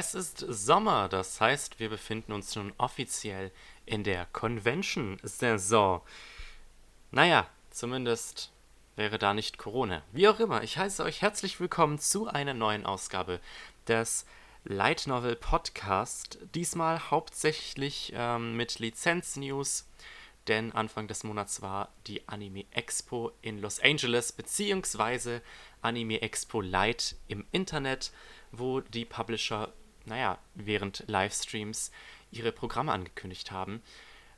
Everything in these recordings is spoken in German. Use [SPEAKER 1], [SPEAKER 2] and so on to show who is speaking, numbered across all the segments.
[SPEAKER 1] Es ist Sommer, das heißt, wir befinden uns nun offiziell in der Convention-Saison. Naja, zumindest wäre da nicht Corona. Wie auch immer, ich heiße euch herzlich willkommen zu einer neuen Ausgabe des Light Novel Podcast. Diesmal hauptsächlich ähm, mit Lizenz-News, denn Anfang des Monats war die Anime Expo in Los Angeles, beziehungsweise Anime Expo Light im Internet, wo die Publisher, naja, während Livestreams ihre Programme angekündigt haben.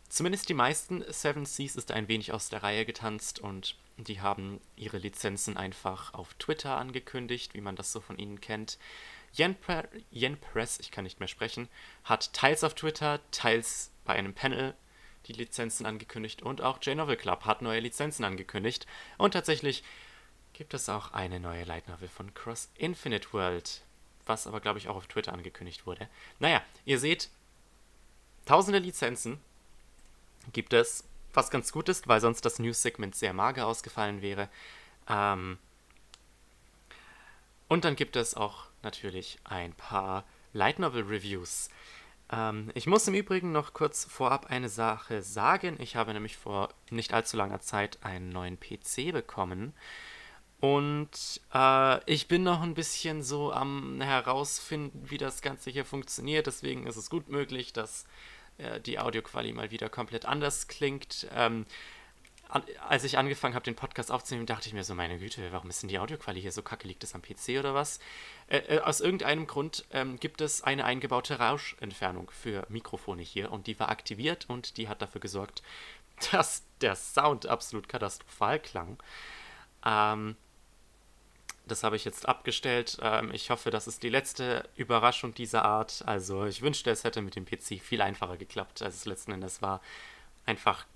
[SPEAKER 1] Zumindest die meisten Seven Seas ist ein wenig aus der Reihe getanzt und die haben ihre Lizenzen einfach auf Twitter angekündigt, wie man das so von ihnen kennt. Yen, Pre Yen Press, ich kann nicht mehr sprechen, hat teils auf Twitter, teils bei einem Panel die Lizenzen angekündigt und auch J-Novel Club hat neue Lizenzen angekündigt. Und tatsächlich gibt es auch eine neue Light Novel von Cross Infinite World, was aber glaube ich auch auf Twitter angekündigt wurde. Naja, ihr seht, tausende Lizenzen gibt es, was ganz gut ist, weil sonst das News-Segment sehr mager ausgefallen wäre. Ähm und dann gibt es auch natürlich ein paar Light Novel Reviews. Ähm, ich muss im Übrigen noch kurz vorab eine Sache sagen. Ich habe nämlich vor nicht allzu langer Zeit einen neuen PC bekommen. Und äh, ich bin noch ein bisschen so am herausfinden, wie das Ganze hier funktioniert. Deswegen ist es gut möglich, dass äh, die Audioqualität mal wieder komplett anders klingt. Ähm, als ich angefangen habe, den Podcast aufzunehmen, dachte ich mir so, meine Güte, warum ist denn die Audioqualität hier so kacke? Liegt das am PC oder was? Äh, äh, aus irgendeinem Grund ähm, gibt es eine eingebaute Rauschentfernung für Mikrofone hier und die war aktiviert und die hat dafür gesorgt, dass der Sound absolut katastrophal klang. Ähm, das habe ich jetzt abgestellt. Ähm, ich hoffe, das ist die letzte Überraschung dieser Art. Also ich wünschte, es hätte mit dem PC viel einfacher geklappt, als es letzten Endes war. Einfach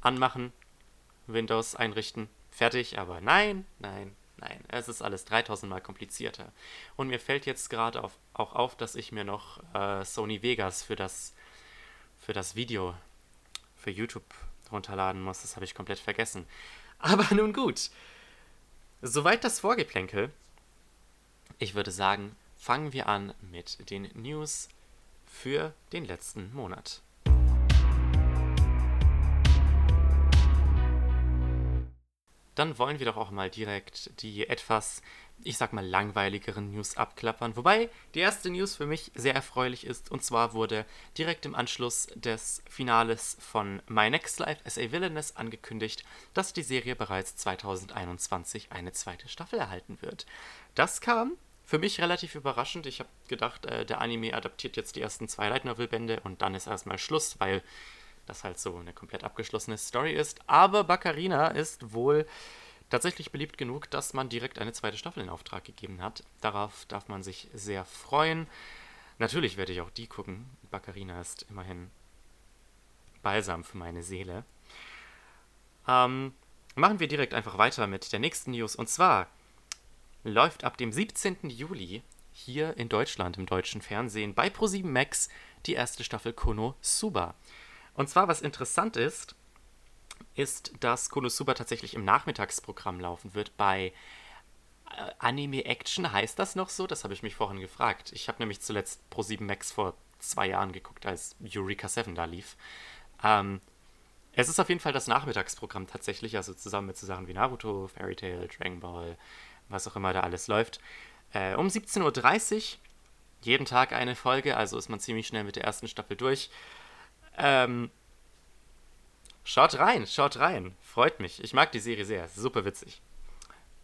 [SPEAKER 1] anmachen, Windows einrichten, fertig. Aber nein, nein, nein. Es ist alles 3000 Mal komplizierter. Und mir fällt jetzt gerade auf, auch auf, dass ich mir noch äh, Sony Vegas für das, für das Video für YouTube runterladen muss. Das habe ich komplett vergessen. Aber nun gut. Soweit das Vorgeplänkel. Ich würde sagen, fangen wir an mit den News für den letzten Monat. Dann wollen wir doch auch mal direkt die etwas ich sag mal, langweiligeren News abklappern. Wobei die erste News für mich sehr erfreulich ist. Und zwar wurde direkt im Anschluss des Finales von My Next Life as a Villainess angekündigt, dass die Serie bereits 2021 eine zweite Staffel erhalten wird. Das kam für mich relativ überraschend. Ich habe gedacht, äh, der Anime adaptiert jetzt die ersten zwei Light Novel Bände und dann ist erstmal Schluss, weil das halt so eine komplett abgeschlossene Story ist. Aber Baccarina ist wohl tatsächlich beliebt genug, dass man direkt eine zweite Staffel in Auftrag gegeben hat. Darauf darf man sich sehr freuen. Natürlich werde ich auch die gucken. Baccarina ist immerhin balsam für meine Seele. Ähm, machen wir direkt einfach weiter mit der nächsten News. Und zwar läuft ab dem 17. Juli hier in Deutschland im deutschen Fernsehen bei Pro7 Max die erste Staffel Kono Suba. Und zwar, was interessant ist, ist, dass Konosuba tatsächlich im Nachmittagsprogramm laufen wird bei äh, Anime Action. Heißt das noch so? Das habe ich mich vorhin gefragt. Ich habe nämlich zuletzt Pro7 Max vor zwei Jahren geguckt, als Eureka 7 da lief. Ähm, es ist auf jeden Fall das Nachmittagsprogramm tatsächlich, also zusammen mit so Sachen wie Naruto, Fairy Tail, Dragon Ball, was auch immer da alles läuft. Äh, um 17.30 Uhr, jeden Tag eine Folge, also ist man ziemlich schnell mit der ersten Staffel durch. Ähm, Schaut rein, schaut rein. Freut mich. Ich mag die Serie sehr. Super witzig.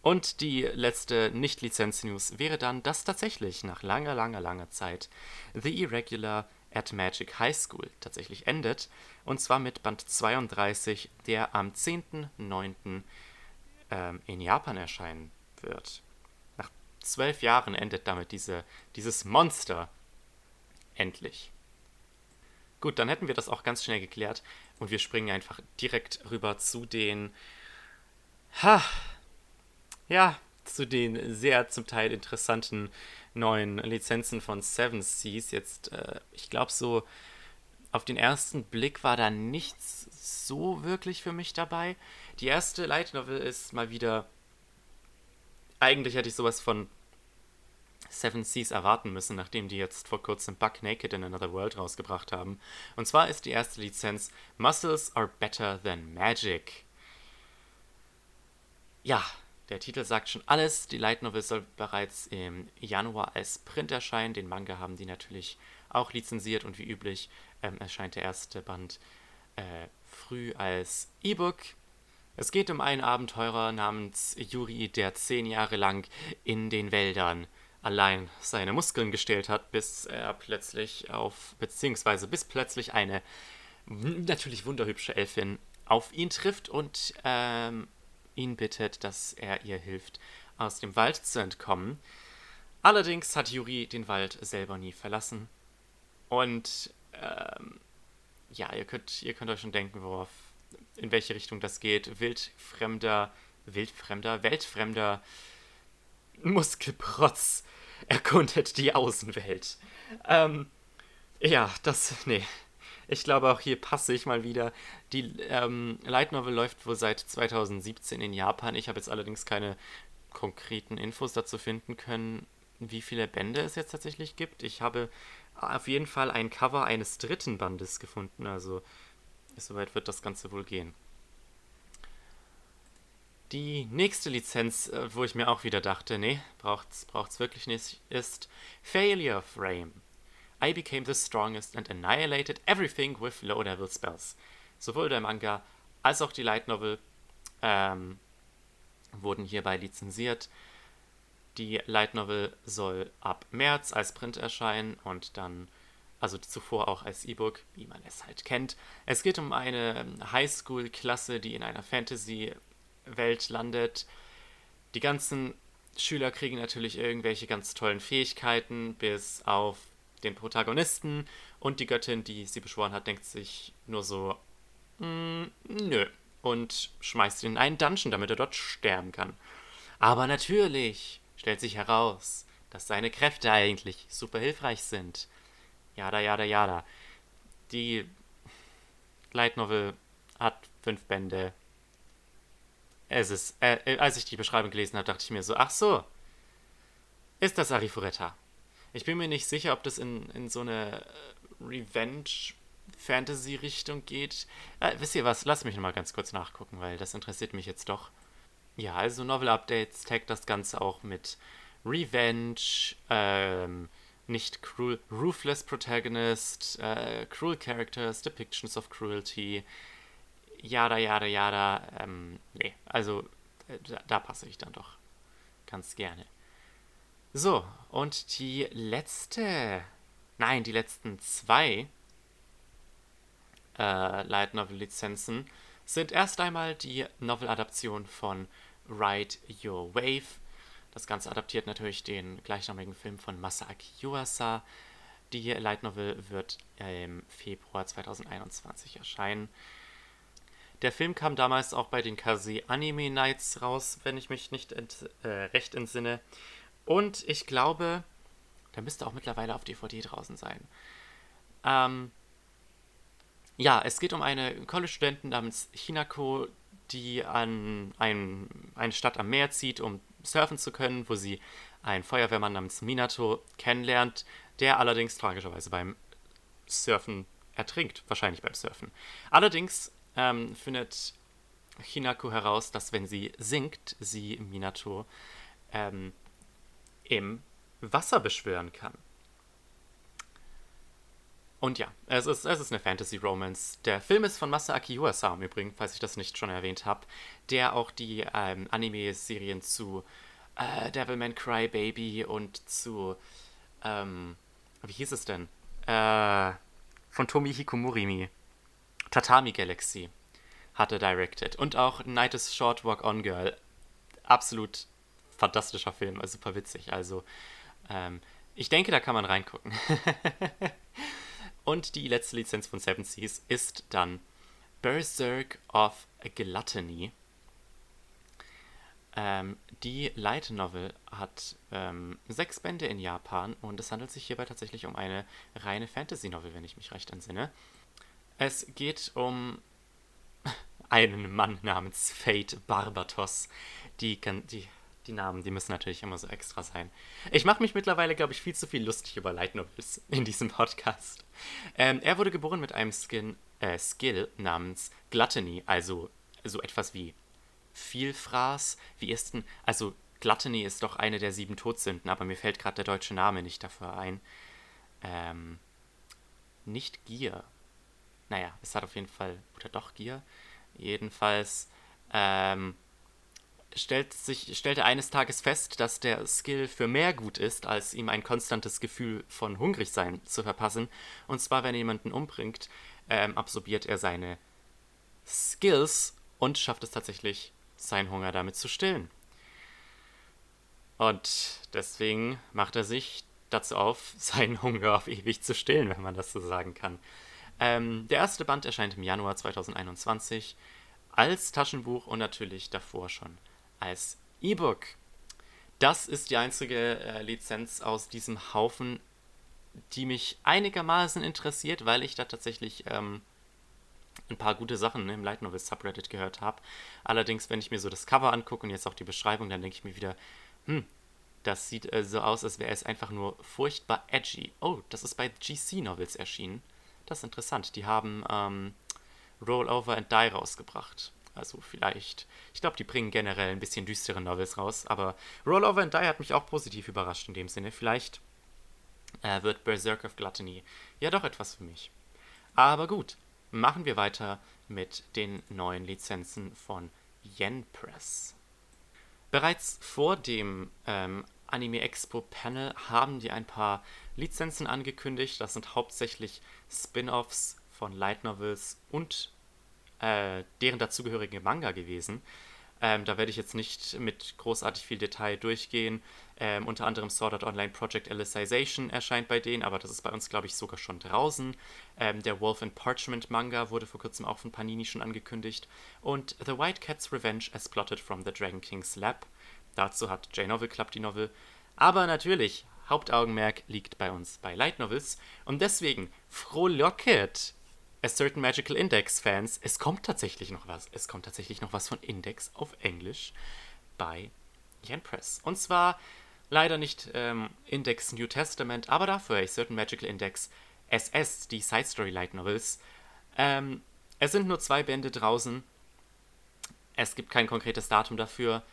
[SPEAKER 1] Und die letzte Nicht-Lizenz-News wäre dann, dass tatsächlich nach langer, langer, langer Zeit The Irregular at Magic High School tatsächlich endet. Und zwar mit Band 32, der am 10.09. Ähm, in Japan erscheinen wird. Nach zwölf Jahren endet damit diese, dieses Monster endlich. Gut, dann hätten wir das auch ganz schnell geklärt und wir springen einfach direkt rüber zu den, ha, ja, zu den sehr zum Teil interessanten neuen Lizenzen von Seven Seas. Jetzt, äh, ich glaube so, auf den ersten Blick war da nichts so wirklich für mich dabei. Die erste Light Novel ist mal wieder, eigentlich hätte ich sowas von Seven Seas erwarten müssen, nachdem die jetzt vor kurzem Buck Naked in Another World rausgebracht haben. Und zwar ist die erste Lizenz Muscles are better than magic. Ja, der Titel sagt schon alles. Die Light Novel soll bereits im Januar als Print erscheinen. Den Manga haben die natürlich auch lizenziert und wie üblich ähm, erscheint der erste Band äh, früh als E-Book. Es geht um einen Abenteurer namens Yuri, der zehn Jahre lang in den Wäldern allein seine Muskeln gestellt hat, bis er plötzlich auf, beziehungsweise bis plötzlich eine natürlich wunderhübsche Elfin auf ihn trifft und ähm, ihn bittet, dass er ihr hilft, aus dem Wald zu entkommen. Allerdings hat Yuri den Wald selber nie verlassen. Und ähm, ja, ihr könnt, ihr könnt euch schon denken, worauf, in welche Richtung das geht. Wildfremder, wildfremder, weltfremder Muskelprotz erkundet die Außenwelt. Ähm, ja, das, nee. Ich glaube, auch hier passe ich mal wieder. Die ähm, Light Novel läuft wohl seit 2017 in Japan. Ich habe jetzt allerdings keine konkreten Infos dazu finden können, wie viele Bände es jetzt tatsächlich gibt. Ich habe auf jeden Fall ein Cover eines dritten Bandes gefunden, also soweit wird das Ganze wohl gehen. Die nächste Lizenz, äh, wo ich mir auch wieder dachte, nee, braucht's, braucht's wirklich nicht, ist Failure Frame. I became the strongest and annihilated everything with low-level spells. Sowohl der Manga als auch die Light Novel ähm, wurden hierbei lizenziert. Die Light Novel soll ab März als Print erscheinen und dann, also zuvor auch als E-Book, wie man es halt kennt. Es geht um eine Highschool-Klasse, die in einer Fantasy-Welt landet. Die ganzen Schüler kriegen natürlich irgendwelche ganz tollen Fähigkeiten, bis auf den Protagonisten und die Göttin, die sie beschworen hat, denkt sich nur so, mm, nö, und schmeißt ihn in einen Dungeon, damit er dort sterben kann. Aber natürlich stellt sich heraus, dass seine Kräfte eigentlich super hilfreich sind. Jada, jada, jada. Die Light Novel hat fünf Bände. Es ist, äh, als ich die Beschreibung gelesen habe, dachte ich mir so, ach so, ist das Arifureta. Ich bin mir nicht sicher, ob das in, in so eine äh, Revenge-Fantasy-Richtung geht. Äh, wisst ihr was? Lasst mich nochmal ganz kurz nachgucken, weil das interessiert mich jetzt doch. Ja, also Novel Updates taggt das Ganze auch mit Revenge, ähm, nicht cruel, ruthless Protagonist, äh, cruel Characters, Depictions of Cruelty, yada, yada, yada. Ähm, nee, also äh, da, da passe ich dann doch ganz gerne. So, und die letzte, nein, die letzten zwei äh, Light Novel Lizenzen sind erst einmal die Novel-Adaption von Ride Your Wave. Das Ganze adaptiert natürlich den gleichnamigen Film von Masaaki Yuasa. Die Light Novel wird im Februar 2021 erscheinen. Der Film kam damals auch bei den Kase Anime Nights raus, wenn ich mich nicht ent, äh, recht entsinne. Und ich glaube, der müsste auch mittlerweile auf DVD draußen sein. Ähm, ja, es geht um eine College-Studentin namens Hinako, die an ein, eine Stadt am Meer zieht, um surfen zu können, wo sie einen Feuerwehrmann namens Minato kennenlernt, der allerdings tragischerweise beim Surfen ertrinkt, wahrscheinlich beim Surfen. Allerdings ähm, findet Hinako heraus, dass wenn sie sinkt, sie Minato ähm, im Wasser beschwören kann. Und ja, es ist, es ist eine Fantasy-Romance. Der Film ist von Masaaki Yuasa im Übrigen, falls ich das nicht schon erwähnt habe, der auch die ähm, Anime-Serien zu äh, Devilman Cry Baby und zu, ähm, wie hieß es denn? Äh, von Tomi Hikomurimi, Tatami Galaxy, hatte directed. Und auch Night is Short Walk On Girl. Absolut fantastischer Film, also super witzig. Also, ähm, ich denke, da kann man reingucken. Und die letzte Lizenz von Seven Seas ist dann Berserk of Gluttony. Ähm, die Light Novel hat ähm, sechs Bände in Japan und es handelt sich hierbei tatsächlich um eine reine Fantasy Novel, wenn ich mich recht entsinne. Es geht um einen Mann namens Fate Barbatos. Die, die die Namen, die müssen natürlich immer so extra sein. Ich mache mich mittlerweile, glaube ich, viel zu viel lustig über Light Novels in diesem Podcast. Ähm, er wurde geboren mit einem Skin, äh, Skill namens Gluttony, also so etwas wie Vielfraß. Wie ist denn, also Gluttony ist doch eine der sieben Todsünden, aber mir fällt gerade der deutsche Name nicht dafür ein. Ähm, nicht Gier. Naja, es hat auf jeden Fall, oder doch Gier. Jedenfalls, ähm, stellt sich, stellte eines Tages fest, dass der Skill für mehr gut ist, als ihm ein konstantes Gefühl von Hungrigsein zu verpassen. Und zwar, wenn er jemanden umbringt, ähm, absorbiert er seine Skills und schafft es tatsächlich, seinen Hunger damit zu stillen. Und deswegen macht er sich dazu auf, seinen Hunger auf ewig zu stillen, wenn man das so sagen kann. Ähm, der erste Band erscheint im Januar 2021 als Taschenbuch und natürlich davor schon als E-Book. Das ist die einzige äh, Lizenz aus diesem Haufen, die mich einigermaßen interessiert, weil ich da tatsächlich ähm, ein paar gute Sachen im Light Novel Subreddit gehört habe. Allerdings, wenn ich mir so das Cover angucke und jetzt auch die Beschreibung, dann denke ich mir wieder, hm, das sieht äh, so aus, als wäre es einfach nur furchtbar edgy. Oh, das ist bei GC Novels erschienen. Das ist interessant. Die haben ähm, Rollover and Die rausgebracht. Also vielleicht, ich glaube, die bringen generell ein bisschen düstere Novels raus, aber Rollover and Die hat mich auch positiv überrascht in dem Sinne. Vielleicht äh, wird Berserk of Gluttony ja doch etwas für mich. Aber gut, machen wir weiter mit den neuen Lizenzen von Yen Press. Bereits vor dem ähm, Anime Expo Panel haben die ein paar Lizenzen angekündigt. Das sind hauptsächlich Spin-offs von Light Novels und äh, deren dazugehörige Manga gewesen. Ähm, da werde ich jetzt nicht mit großartig viel Detail durchgehen. Ähm, unter anderem Sword Art Online Project Alicization erscheint bei denen, aber das ist bei uns, glaube ich, sogar schon draußen. Ähm, der Wolf and Parchment Manga wurde vor kurzem auch von Panini schon angekündigt. Und The White Cat's Revenge as Plotted from the Dragon King's Lab. Dazu hat J-Novel Club die Novel. Aber natürlich, Hauptaugenmerk liegt bei uns bei Light Novels. Und deswegen, frohlocket! A Certain Magical Index Fans, es kommt tatsächlich noch was. Es kommt tatsächlich noch was von Index auf Englisch bei Yen Press. Und zwar leider nicht ähm, Index New Testament, aber dafür A Certain Magical Index SS, die Side Story Light Novels. Ähm, es sind nur zwei Bände draußen. Es gibt kein konkretes Datum dafür.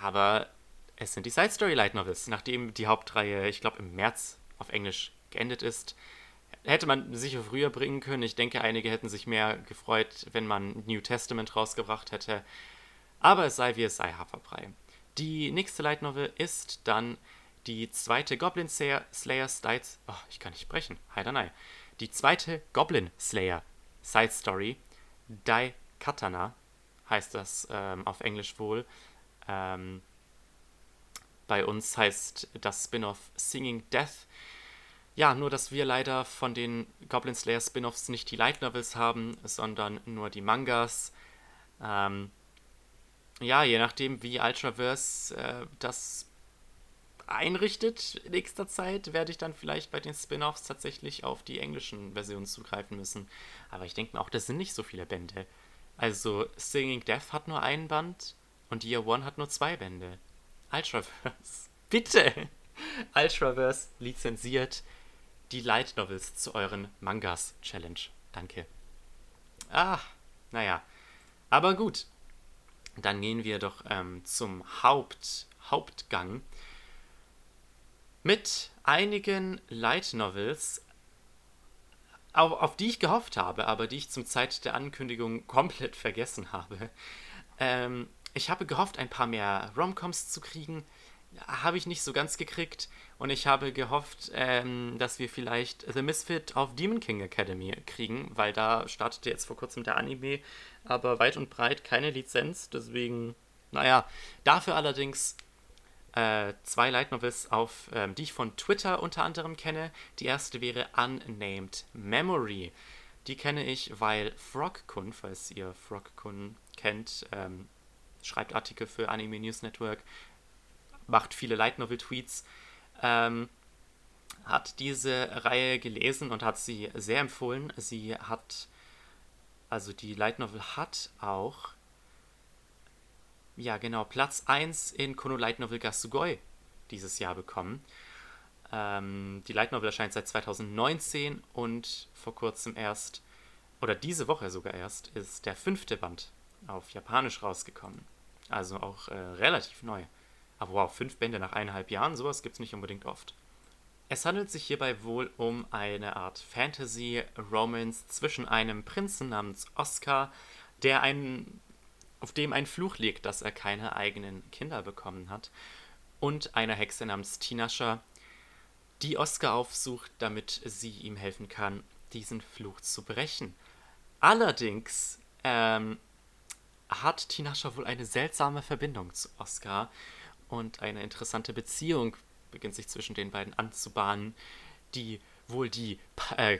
[SPEAKER 1] Aber es sind die Side Story Light Novels. Nachdem die Hauptreihe, ich glaube, im März auf Englisch geendet ist, hätte man sicher früher bringen können. Ich denke, einige hätten sich mehr gefreut, wenn man New Testament rausgebracht hätte. Aber es sei wie es sei, Haferbrei. Die nächste Light Novel ist dann die zweite Goblin Slayer, Slayer Stites. Oh, ich kann nicht sprechen. Heidanei. Die zweite Goblin Slayer Side Story. Dai Katana heißt das ähm, auf Englisch wohl. Ähm, bei uns heißt das Spin-off Singing Death. Ja, nur dass wir leider von den Goblin Slayer Spin-offs nicht die Light Novels haben, sondern nur die Mangas. Ähm, ja, je nachdem, wie Ultraverse äh, das einrichtet in nächster Zeit, werde ich dann vielleicht bei den Spin-offs tatsächlich auf die englischen Versionen zugreifen müssen. Aber ich denke mir auch, das sind nicht so viele Bände. Also Singing Death hat nur einen Band und Year One hat nur zwei Bände. Ultraverse. Bitte! Ultraverse lizenziert die Light Novels zu euren Mangas Challenge. Danke. Ah, naja. Aber gut. Dann gehen wir doch ähm, zum Haupt, Hauptgang. Mit einigen Light Novels, auf, auf, die ich gehofft habe, aber die ich zum Zeit der Ankündigung komplett vergessen habe. Ähm, ich habe gehofft, ein paar mehr Romcoms zu kriegen habe ich nicht so ganz gekriegt. Und ich habe gehofft, ähm, dass wir vielleicht The Misfit of Demon King Academy kriegen, weil da startete jetzt vor kurzem der Anime, aber weit und breit keine Lizenz. Deswegen, naja, dafür allerdings äh, zwei Light Novels, auf, ähm, die ich von Twitter unter anderem kenne. Die erste wäre Unnamed Memory. Die kenne ich, weil Frogkun, falls ihr Frogkun kennt, ähm, schreibt Artikel für Anime News Network, macht viele Light Novel Tweets, ähm, hat diese Reihe gelesen und hat sie sehr empfohlen. Sie hat, also die Light Novel hat auch ja genau, Platz 1 in Kono Light Novel Gasugoi dieses Jahr bekommen. Ähm, die Light Novel erscheint seit 2019 und vor kurzem erst, oder diese Woche sogar erst, ist der fünfte Band auf Japanisch rausgekommen. Also auch äh, relativ neu. Aber wow, fünf Bände nach eineinhalb Jahren, sowas gibt es nicht unbedingt oft. Es handelt sich hierbei wohl um eine Art Fantasy-Romance zwischen einem Prinzen namens Oscar, der einen, auf dem ein Fluch liegt, dass er keine eigenen Kinder bekommen hat, und einer Hexe namens Tinasha, die Oscar aufsucht, damit sie ihm helfen kann, diesen Fluch zu brechen. Allerdings ähm, hat Tinasha wohl eine seltsame Verbindung zu Oscar und eine interessante Beziehung beginnt sich zwischen den beiden anzubahnen, die wohl die äh,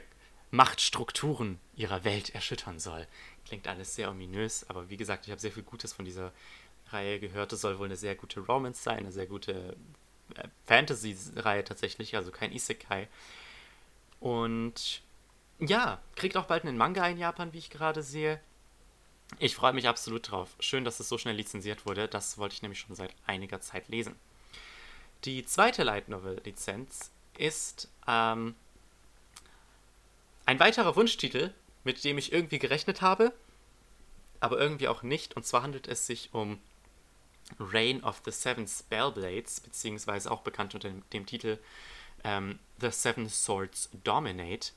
[SPEAKER 1] Machtstrukturen ihrer Welt erschüttern soll. Klingt alles sehr ominös, aber wie gesagt, ich habe sehr viel Gutes von dieser Reihe gehört. Es soll wohl eine sehr gute Romance sein, eine sehr gute äh, Fantasy-Reihe tatsächlich, also kein Isekai. Und ja, kriegt auch bald einen Manga in Japan, wie ich gerade sehe. Ich freue mich absolut drauf. Schön, dass es so schnell lizenziert wurde. Das wollte ich nämlich schon seit einiger Zeit lesen. Die zweite Light Novel Lizenz ist ähm, ein weiterer Wunschtitel, mit dem ich irgendwie gerechnet habe, aber irgendwie auch nicht. Und zwar handelt es sich um Reign of the Seven Spellblades, beziehungsweise auch bekannt unter dem, dem Titel ähm, The Seven Swords Dominate.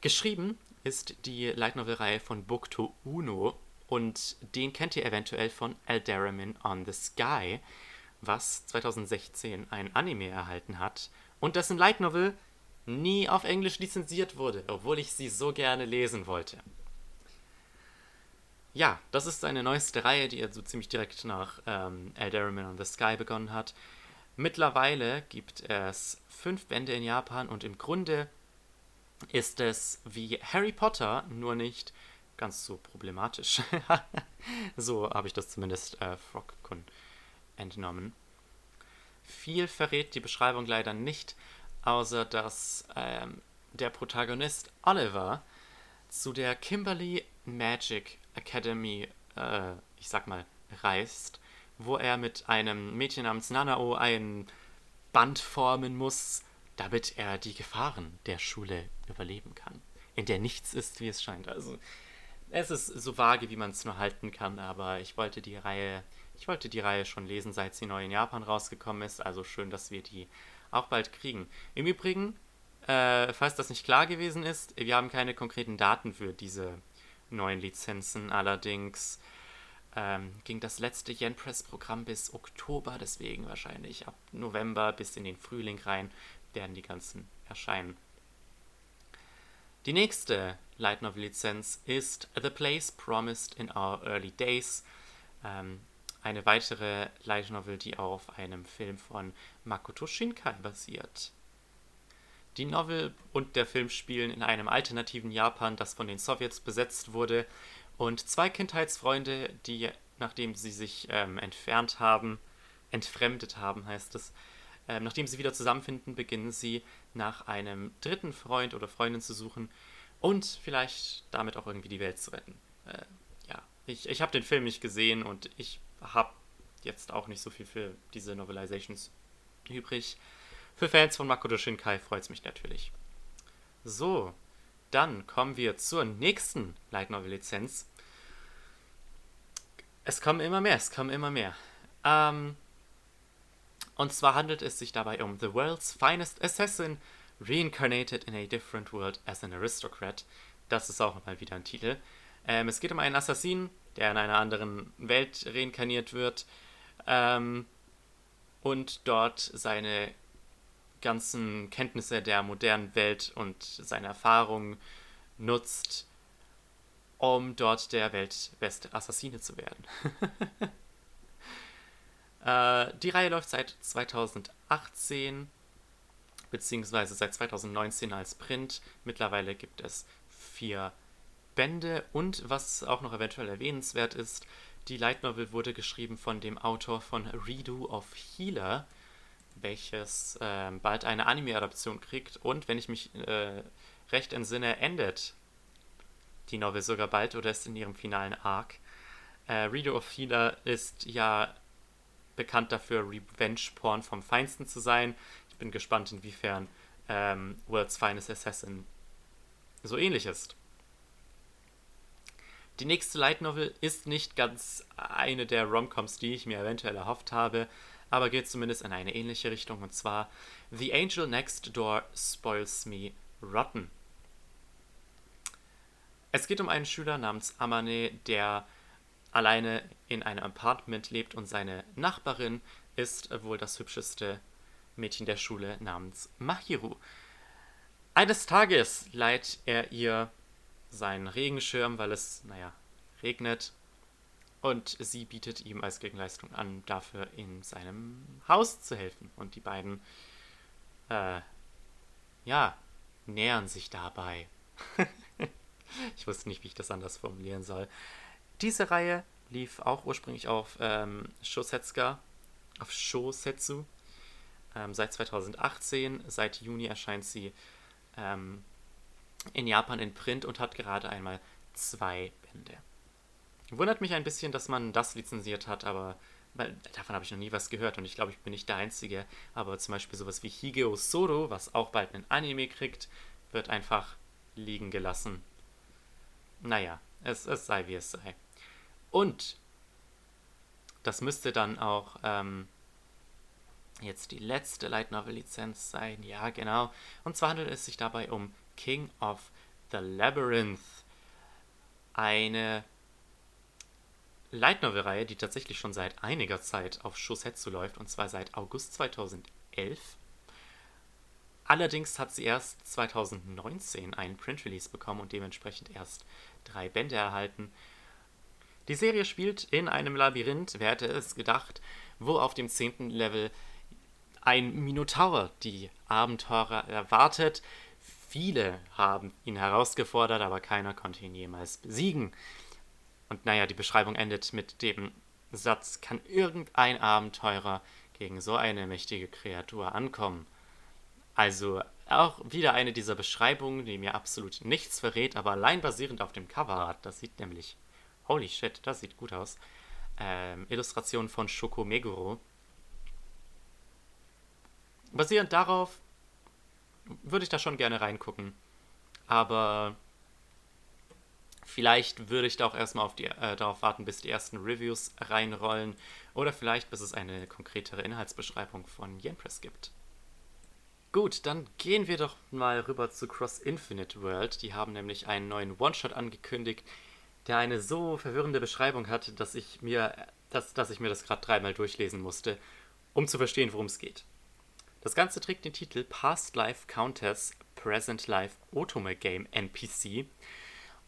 [SPEAKER 1] Geschrieben ist die Light Novel Reihe von Bukto Uno und den kennt ihr eventuell von Alderamin on the Sky was 2016 ein Anime erhalten hat und dessen Light Novel nie auf Englisch lizenziert wurde, obwohl ich sie so gerne lesen wollte. Ja, das ist seine neueste Reihe, die er so ziemlich direkt nach ähm, Elderman on the Sky begonnen hat. Mittlerweile gibt es fünf Bände in Japan und im Grunde ist es wie Harry Potter, nur nicht ganz so problematisch. so habe ich das zumindest äh, Frog-Kun entnommen. Viel verrät die Beschreibung leider nicht, außer dass ähm, der Protagonist Oliver zu der Kimberly Magic Academy, äh, ich sag mal, reist, wo er mit einem Mädchen namens Nanao ein Band formen muss, damit er die Gefahren der Schule überleben kann. In der nichts ist, wie es scheint. Also, es ist so vage, wie man es nur halten kann, aber ich wollte die Reihe ich wollte die Reihe schon lesen, seit sie neu in Japan rausgekommen ist, also schön, dass wir die auch bald kriegen. Im Übrigen, äh, falls das nicht klar gewesen ist, wir haben keine konkreten Daten für diese neuen Lizenzen. Allerdings ähm, ging das letzte Yen Press Programm bis Oktober, deswegen wahrscheinlich ab November bis in den Frühling rein werden die ganzen erscheinen. Die nächste Light Novel Lizenz ist The Place Promised in Our Early Days. Ähm, eine weitere Light Novel, die auf einem Film von Makoto Shinkai basiert. Die Novel und der Film spielen in einem alternativen Japan, das von den Sowjets besetzt wurde, und zwei Kindheitsfreunde, die, nachdem sie sich ähm, entfernt haben, entfremdet haben, heißt es, ähm, nachdem sie wieder zusammenfinden, beginnen sie nach einem dritten Freund oder Freundin zu suchen und vielleicht damit auch irgendwie die Welt zu retten. Äh, ja, ich, ich habe den Film nicht gesehen und ich habe jetzt auch nicht so viel für diese Novelizations übrig. Für Fans von Makoto Shinkai freut es mich natürlich. So, dann kommen wir zur nächsten Light Novel Lizenz. Es kommen immer mehr, es kommen immer mehr. Ähm, und zwar handelt es sich dabei um The World's Finest Assassin, Reincarnated in a Different World as an Aristocrat. Das ist auch mal wieder ein Titel. Ähm, es geht um einen Assassinen, der in einer anderen Welt reinkarniert wird ähm, und dort seine ganzen Kenntnisse der modernen Welt und seine Erfahrungen nutzt, um dort der weltbeste Assassine zu werden. äh, die Reihe läuft seit 2018 beziehungsweise seit 2019 als Print. Mittlerweile gibt es vier Bände und was auch noch eventuell erwähnenswert ist, die Light Novel wurde geschrieben von dem Autor von Redo of Healer, welches äh, bald eine Anime-Adaption kriegt und, wenn ich mich äh, recht entsinne, endet die Novel sogar bald oder ist in ihrem finalen Arc. Äh, Reader of Healer ist ja bekannt dafür, Revenge-Porn vom Feinsten zu sein. Ich bin gespannt, inwiefern ähm, World's Finest Assassin so ähnlich ist. Die nächste Light Novel ist nicht ganz eine der Romcoms, die ich mir eventuell erhofft habe, aber geht zumindest in eine ähnliche Richtung und zwar The Angel Next Door Spoils Me Rotten. Es geht um einen Schüler namens Amane, der alleine in einem Apartment lebt und seine Nachbarin ist wohl das hübscheste Mädchen der Schule namens Mahiru. Eines Tages leiht er ihr seinen Regenschirm, weil es, naja, regnet. Und sie bietet ihm als Gegenleistung an, dafür in seinem Haus zu helfen. Und die beiden, äh, ja, nähern sich dabei. ich wusste nicht, wie ich das anders formulieren soll. Diese Reihe lief auch ursprünglich auf ähm, Shosetsuka, auf Shosetsu. Ähm, seit 2018, seit Juni erscheint sie ähm, in Japan in Print und hat gerade einmal zwei Bände. Wundert mich ein bisschen, dass man das lizenziert hat, aber weil, davon habe ich noch nie was gehört und ich glaube, ich bin nicht der Einzige. Aber zum Beispiel sowas wie Higeo Soro, was auch bald einen Anime kriegt, wird einfach liegen gelassen. Naja, es, es sei wie es sei. Und das müsste dann auch ähm, jetzt die letzte Light Novel Lizenz sein. Ja, genau. Und zwar handelt es sich dabei um King of the Labyrinth. Eine Light Novel Reihe, die tatsächlich schon seit einiger Zeit auf Shosetsu läuft und zwar seit August 2011. Allerdings hat sie erst 2019 einen Print Release bekommen und dementsprechend erst drei Bände erhalten. Die Serie spielt in einem Labyrinth, wer hätte es gedacht, wo auf dem zehnten Level ein Minotaur die Abenteurer erwartet. Viele haben ihn herausgefordert, aber keiner konnte ihn jemals besiegen. Und naja, die Beschreibung endet mit dem Satz, kann irgendein Abenteurer gegen so eine mächtige Kreatur ankommen? Also auch wieder eine dieser Beschreibungen, die mir absolut nichts verrät, aber allein basierend auf dem Coverart, das sieht nämlich, holy shit, das sieht gut aus. Ähm, Illustration von Shoko Meguro. Basierend darauf würde ich da schon gerne reingucken. Aber vielleicht würde ich da auch erstmal auf die, äh, darauf warten, bis die ersten Reviews reinrollen. Oder vielleicht, bis es eine konkretere Inhaltsbeschreibung von Yenpress gibt. Gut, dann gehen wir doch mal rüber zu Cross Infinite World. Die haben nämlich einen neuen One-Shot angekündigt, der eine so verwirrende Beschreibung hat, dass ich mir, dass, dass ich mir das gerade dreimal durchlesen musste, um zu verstehen, worum es geht. Das Ganze trägt den Titel Past Life Countess Present Life Otome Game NPC.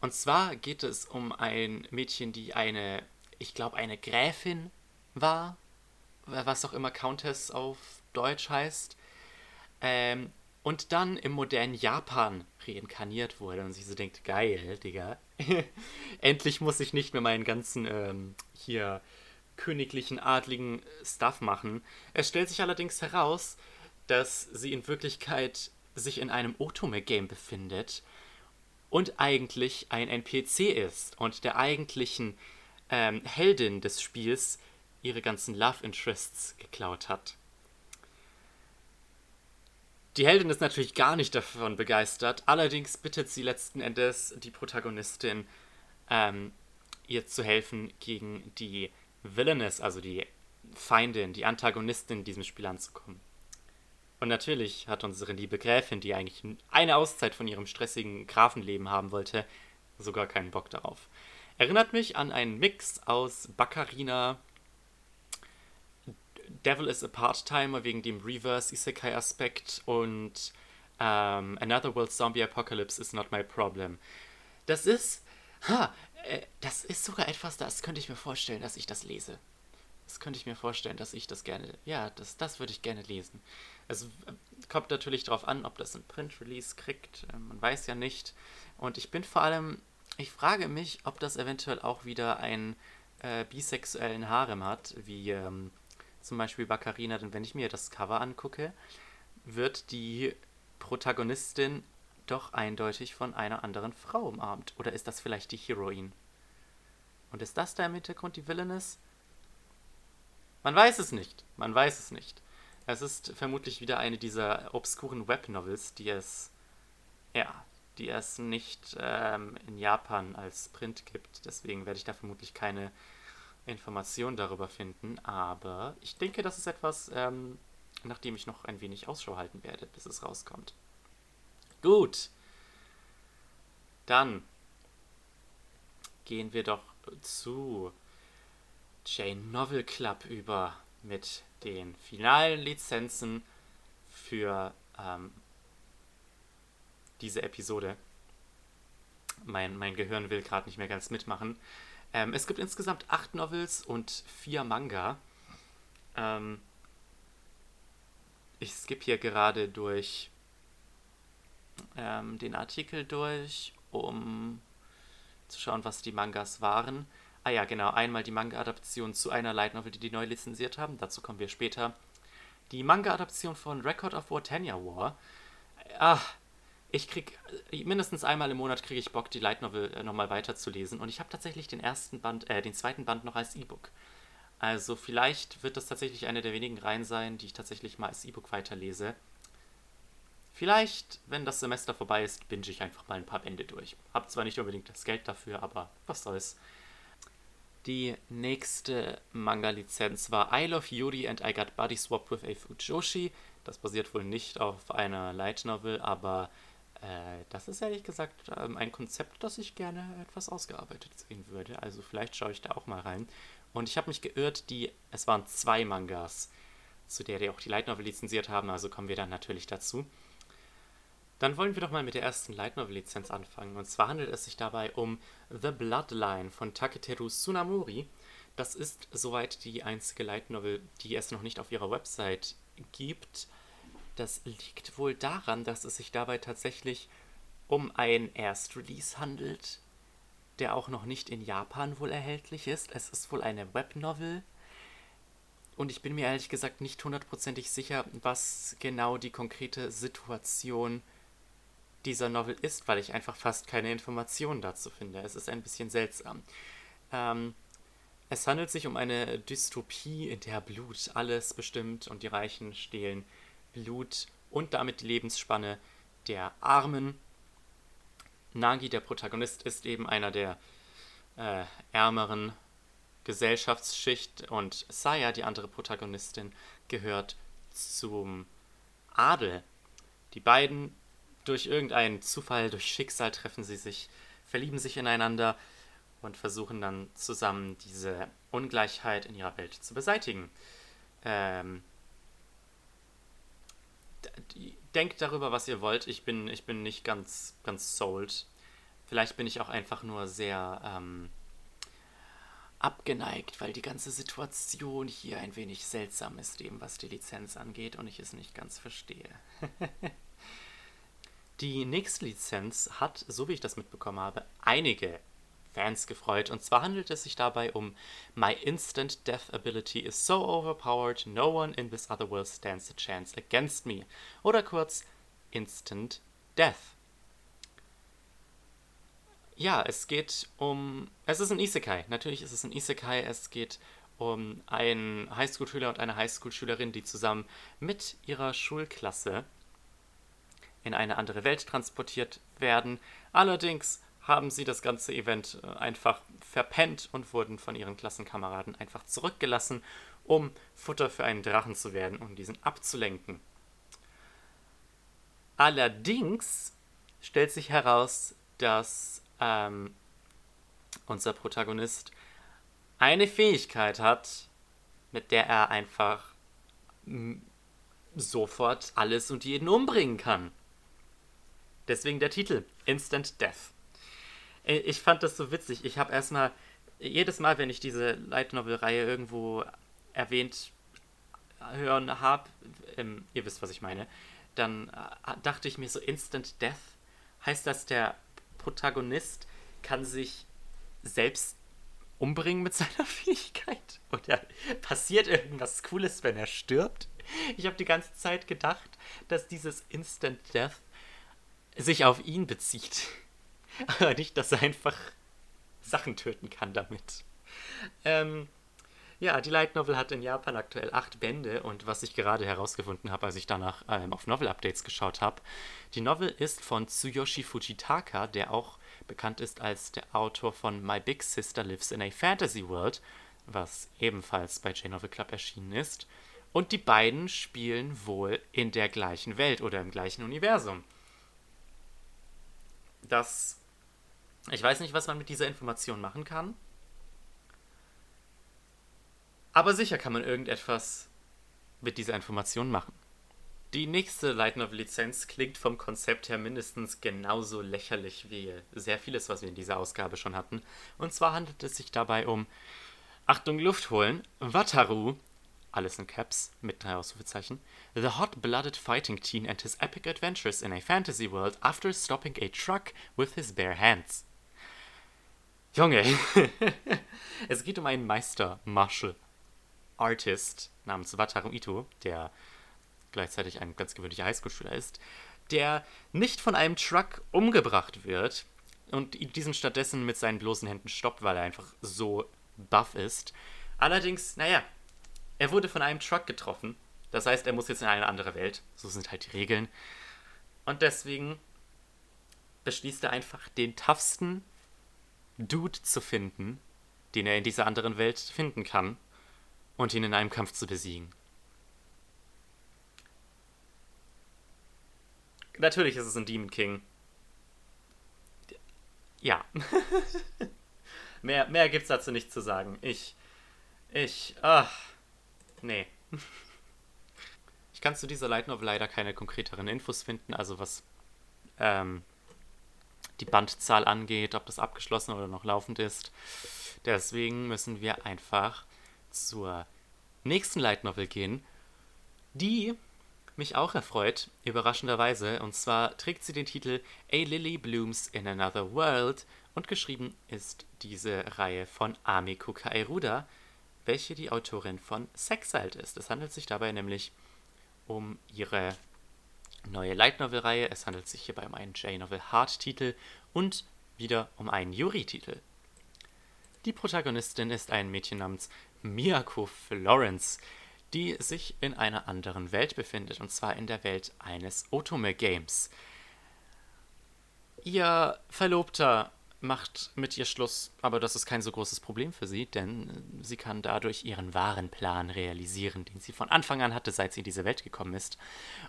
[SPEAKER 1] Und zwar geht es um ein Mädchen, die eine, ich glaube, eine Gräfin war, was auch immer Countess auf Deutsch heißt, ähm, und dann im modernen Japan reinkarniert wurde und sich so denkt, geil, Digga, endlich muss ich nicht mehr meinen ganzen ähm, hier königlichen, adligen Stuff machen. Es stellt sich allerdings heraus, dass sie in Wirklichkeit sich in einem Otome-Game befindet und eigentlich ein NPC ist und der eigentlichen ähm, Heldin des Spiels ihre ganzen Love Interests geklaut hat. Die Heldin ist natürlich gar nicht davon begeistert, allerdings bittet sie letzten Endes die Protagonistin, ähm, ihr zu helfen, gegen die Villainess, also die Feindin, die Antagonistin in diesem Spiel anzukommen. Und natürlich hat unsere liebe Gräfin, die eigentlich eine Auszeit von ihrem stressigen Grafenleben haben wollte, sogar keinen Bock darauf. Erinnert mich an einen Mix aus Baccarina, Devil is a Part-Timer wegen dem Reverse Isekai-Aspekt und ähm, Another World Zombie Apocalypse is not my problem. Das ist, ha, äh, das ist sogar etwas, das könnte ich mir vorstellen, dass ich das lese. Das könnte ich mir vorstellen, dass ich das gerne, ja, das, das würde ich gerne lesen. Es kommt natürlich darauf an, ob das ein Print-Release kriegt. Ähm, man weiß ja nicht. Und ich bin vor allem, ich frage mich, ob das eventuell auch wieder einen äh, bisexuellen Harem hat, wie ähm, zum Beispiel Baccarina. Denn wenn ich mir das Cover angucke, wird die Protagonistin doch eindeutig von einer anderen Frau umarmt. Oder ist das vielleicht die Heroine? Und ist das da im Hintergrund die Villainous? Man weiß es nicht. Man weiß es nicht. Es ist vermutlich wieder eine dieser obskuren Webnovels, die es, ja, die es nicht ähm, in Japan als Print gibt. Deswegen werde ich da vermutlich keine Informationen darüber finden. Aber ich denke, das ist etwas, ähm, nach dem ich noch ein wenig Ausschau halten werde, bis es rauskommt. Gut. Dann gehen wir doch zu Jane Novel Club über mit den finalen Lizenzen für ähm, diese Episode. Mein, mein Gehirn will gerade nicht mehr ganz mitmachen. Ähm, es gibt insgesamt acht Novels und vier Manga. Ähm, ich skippe hier gerade durch ähm, den Artikel durch, um zu schauen, was die Mangas waren. Ah ja, genau. Einmal die Manga-Adaption zu einer Light Novel, die die neu lizenziert haben. Dazu kommen wir später. Die Manga-Adaption von Record of War Tanya War. Ach, ich krieg mindestens einmal im Monat kriege ich Bock, die Light Novel äh, nochmal weiterzulesen. Und ich habe tatsächlich den ersten Band, äh, den zweiten Band noch als E-Book. Also vielleicht wird das tatsächlich eine der wenigen Reihen sein, die ich tatsächlich mal als E-Book weiterlese. Vielleicht, wenn das Semester vorbei ist, binge ich einfach mal ein paar Bände durch. Hab zwar nicht unbedingt das Geld dafür, aber was soll's. Die nächste Manga-Lizenz war I Love Yuri and I Got Body Swap with a Fujoshi. Das basiert wohl nicht auf einer Light Novel, aber äh, das ist ehrlich gesagt ähm, ein Konzept, das ich gerne etwas ausgearbeitet sehen würde. Also vielleicht schaue ich da auch mal rein. Und ich habe mich geirrt, die, es waren zwei Mangas, zu der die auch die Light Novel lizenziert haben, also kommen wir dann natürlich dazu. Dann wollen wir doch mal mit der ersten Light Novel Lizenz anfangen. Und zwar handelt es sich dabei um The Bloodline von Taketeru Tsunamori. Das ist soweit die einzige Light Novel, die es noch nicht auf ihrer Website gibt. Das liegt wohl daran, dass es sich dabei tatsächlich um ein Erstrelease handelt, der auch noch nicht in Japan wohl erhältlich ist. Es ist wohl eine Webnovel. Und ich bin mir ehrlich gesagt nicht hundertprozentig sicher, was genau die konkrete Situation dieser Novel ist, weil ich einfach fast keine Informationen dazu finde. Es ist ein bisschen seltsam. Ähm, es handelt sich um eine Dystopie, in der Blut alles bestimmt und die Reichen stehlen Blut und damit die Lebensspanne der Armen. Nagi, der Protagonist, ist eben einer der äh, ärmeren Gesellschaftsschicht und Saya, die andere Protagonistin, gehört zum Adel. Die beiden durch irgendeinen Zufall, durch Schicksal treffen sie sich, verlieben sich ineinander und versuchen dann zusammen diese Ungleichheit in ihrer Welt zu beseitigen. Ähm, denkt darüber, was ihr wollt. Ich bin, ich bin nicht ganz, ganz sold. Vielleicht bin ich auch einfach nur sehr ähm, abgeneigt, weil die ganze Situation hier ein wenig seltsam ist, eben was die Lizenz angeht und ich es nicht ganz verstehe. Die nächste Lizenz hat, so wie ich das mitbekommen habe, einige Fans gefreut. Und zwar handelt es sich dabei um My Instant Death Ability is so overpowered, no one in this other world stands a chance against me. Oder kurz Instant Death. Ja, es geht um. Es ist ein Isekai. Natürlich ist es ein Isekai. Es geht um einen Highschool-Schüler und eine Highschool-Schülerin, die zusammen mit ihrer Schulklasse in eine andere Welt transportiert werden. Allerdings haben sie das ganze Event äh, einfach verpennt und wurden von ihren Klassenkameraden einfach zurückgelassen, um Futter für einen Drachen zu werden und diesen abzulenken. Allerdings stellt sich heraus, dass ähm, unser Protagonist eine Fähigkeit hat, mit der er einfach sofort alles und jeden umbringen kann. Deswegen der Titel, Instant Death. Äh, ich fand das so witzig. Ich habe erstmal, jedes Mal, wenn ich diese Light Novel-Reihe irgendwo erwähnt hören habe, ähm, ihr wisst, was ich meine, dann äh, dachte ich mir so, Instant Death, heißt das, der Protagonist kann sich selbst umbringen mit seiner Fähigkeit? Oder passiert irgendwas Cooles, wenn er stirbt? Ich habe die ganze Zeit gedacht, dass dieses Instant Death sich auf ihn bezieht. Aber nicht, dass er einfach Sachen töten kann damit. Ähm, ja, die Light Novel hat in Japan aktuell acht Bände und was ich gerade herausgefunden habe, als ich danach ähm, auf Novel Updates geschaut habe, die Novel ist von Tsuyoshi Fujitaka, der auch bekannt ist als der Autor von My Big Sister Lives in a Fantasy World, was ebenfalls bei J-Novel Club erschienen ist. Und die beiden spielen wohl in der gleichen Welt oder im gleichen Universum. Das. Ich weiß nicht, was man mit dieser Information machen kann. Aber sicher kann man irgendetwas mit dieser Information machen. Die nächste Light Novel Lizenz klingt vom Konzept her mindestens genauso lächerlich wie sehr vieles, was wir in dieser Ausgabe schon hatten. Und zwar handelt es sich dabei um Achtung Luft holen, Wataru alles in Caps mit drei Ausrufezeichen. The hot-blooded fighting teen and his epic adventures in a fantasy world after stopping a truck with his bare hands. Junge, es geht um einen Meister Martial Artist namens Wataru Ito, der gleichzeitig ein ganz gewöhnlicher Highschool-Schüler ist, der nicht von einem Truck umgebracht wird und diesen stattdessen mit seinen bloßen Händen stoppt, weil er einfach so buff ist. Allerdings, naja, er wurde von einem Truck getroffen. Das heißt, er muss jetzt in eine andere Welt. So sind halt die Regeln. Und deswegen beschließt er einfach, den toughsten Dude zu finden, den er in dieser anderen Welt finden kann, und ihn in einem Kampf zu besiegen. Natürlich ist es ein Demon King. Ja. mehr, mehr gibt's dazu nicht zu sagen. Ich. Ich. Ach. Nee. Ich kann zu dieser Light Novel leider keine konkreteren Infos finden, also was ähm, die Bandzahl angeht, ob das abgeschlossen oder noch laufend ist. Deswegen müssen wir einfach zur nächsten Light Novel gehen, die mich auch erfreut, überraschenderweise. Und zwar trägt sie den Titel A Lily Blooms in Another World und geschrieben ist diese Reihe von Amiko Kaeruda, welche die Autorin von Sexalt ist. Es handelt sich dabei nämlich um ihre neue Light Novel Reihe. Es handelt sich hierbei um einen J-Novel Hard Titel und wieder um einen Yuri-Titel. Die Protagonistin ist ein Mädchen namens Miyako Florence, die sich in einer anderen Welt befindet, und zwar in der Welt eines Otome Games. Ihr Verlobter macht mit ihr Schluss, aber das ist kein so großes Problem für sie, denn sie kann dadurch ihren wahren Plan realisieren, den sie von Anfang an hatte, seit sie in diese Welt gekommen ist.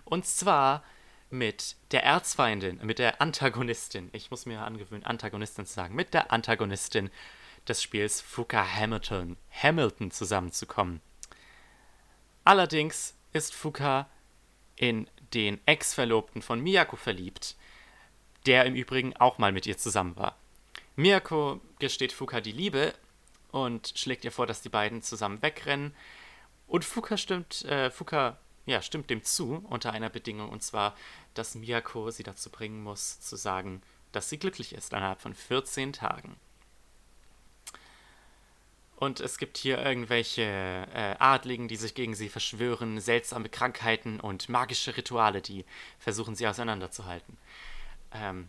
[SPEAKER 1] Und zwar mit der Erzfeindin, mit der Antagonistin, ich muss mir angewöhnen, Antagonistin zu sagen, mit der Antagonistin des Spiels Fuka Hamilton, Hamilton zusammenzukommen. Allerdings ist Fuka in den Ex-Verlobten von Miyako verliebt, der im Übrigen auch mal mit ihr zusammen war. Miyako gesteht Fuka die Liebe und schlägt ihr vor, dass die beiden zusammen wegrennen. Und Fuka stimmt, äh, Fuka, ja, stimmt dem zu unter einer Bedingung, und zwar, dass Miyako sie dazu bringen muss, zu sagen, dass sie glücklich ist innerhalb von 14 Tagen. Und es gibt hier irgendwelche äh, Adligen, die sich gegen sie verschwören, seltsame Krankheiten und magische Rituale, die versuchen sie auseinanderzuhalten. Ähm,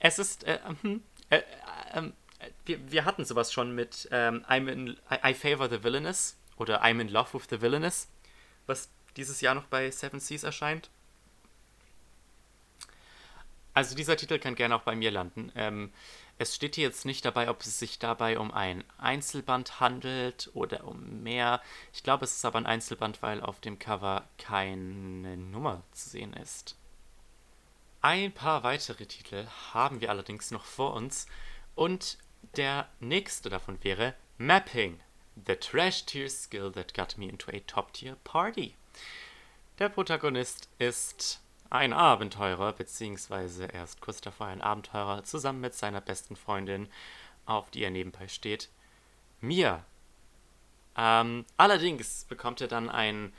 [SPEAKER 1] es ist. Äh, hm, äh, äh, ähm, wir, wir hatten sowas schon mit ähm, I'm in, I, I Favor the Villainous oder I'm in Love with the Villainous, was dieses Jahr noch bei Seven Seas erscheint. Also dieser Titel kann gerne auch bei mir landen. Ähm, es steht hier jetzt nicht dabei, ob es sich dabei um ein Einzelband handelt oder um mehr. Ich glaube, es ist aber ein Einzelband, weil auf dem Cover keine Nummer zu sehen ist. Ein paar weitere Titel haben wir allerdings noch vor uns und der nächste davon wäre Mapping, the Trash Tier Skill that got me into a Top Tier Party. Der Protagonist ist ein Abenteurer, beziehungsweise er ist kurz davor ein Abenteurer, zusammen mit seiner besten Freundin, auf die er nebenbei steht, Mia. Ähm, allerdings bekommt er dann ein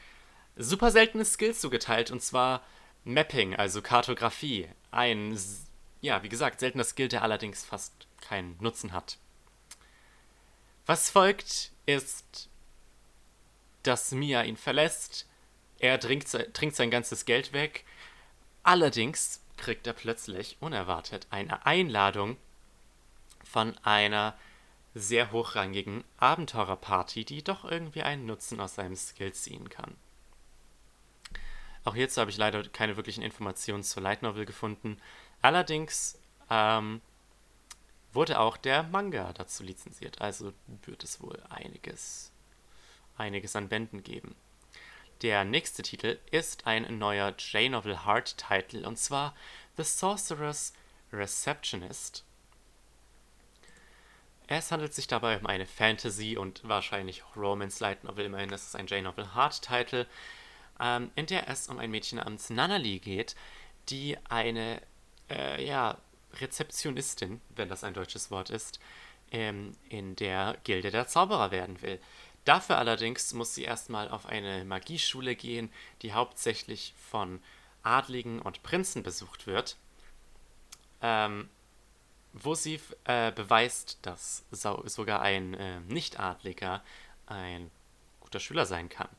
[SPEAKER 1] super seltenes Skill zugeteilt, und zwar Mapping, also Kartografie. Ein, ja, wie gesagt, seltener Skill, der allerdings fast keinen Nutzen hat. Was folgt, ist, dass Mia ihn verlässt. Er trinkt, trinkt sein ganzes Geld weg. Allerdings kriegt er plötzlich unerwartet eine Einladung von einer sehr hochrangigen Abenteurerparty, die doch irgendwie einen Nutzen aus seinem Skill ziehen kann. Auch hierzu habe ich leider keine wirklichen Informationen zur Light Novel gefunden. Allerdings ähm, wurde auch der Manga dazu lizenziert, also wird es wohl einiges, einiges an Bänden geben. Der nächste Titel ist ein neuer J-Novel Hard-Titel und zwar The Sorcerer's Receptionist. Es handelt sich dabei um eine Fantasy und wahrscheinlich auch Romance Light Novel, immerhin ist es ein J-Novel Hard-Titel, ähm, in der es um ein Mädchen namens Nanali geht, die eine äh, ja, Rezeptionistin, wenn das ein deutsches Wort ist, ähm, in der Gilde der Zauberer werden will. Dafür allerdings muss sie erstmal auf eine Magieschule gehen, die hauptsächlich von Adligen und Prinzen besucht wird, ähm, wo sie äh, beweist, dass so, sogar ein äh, Nicht-Adliger ein guter Schüler sein kann.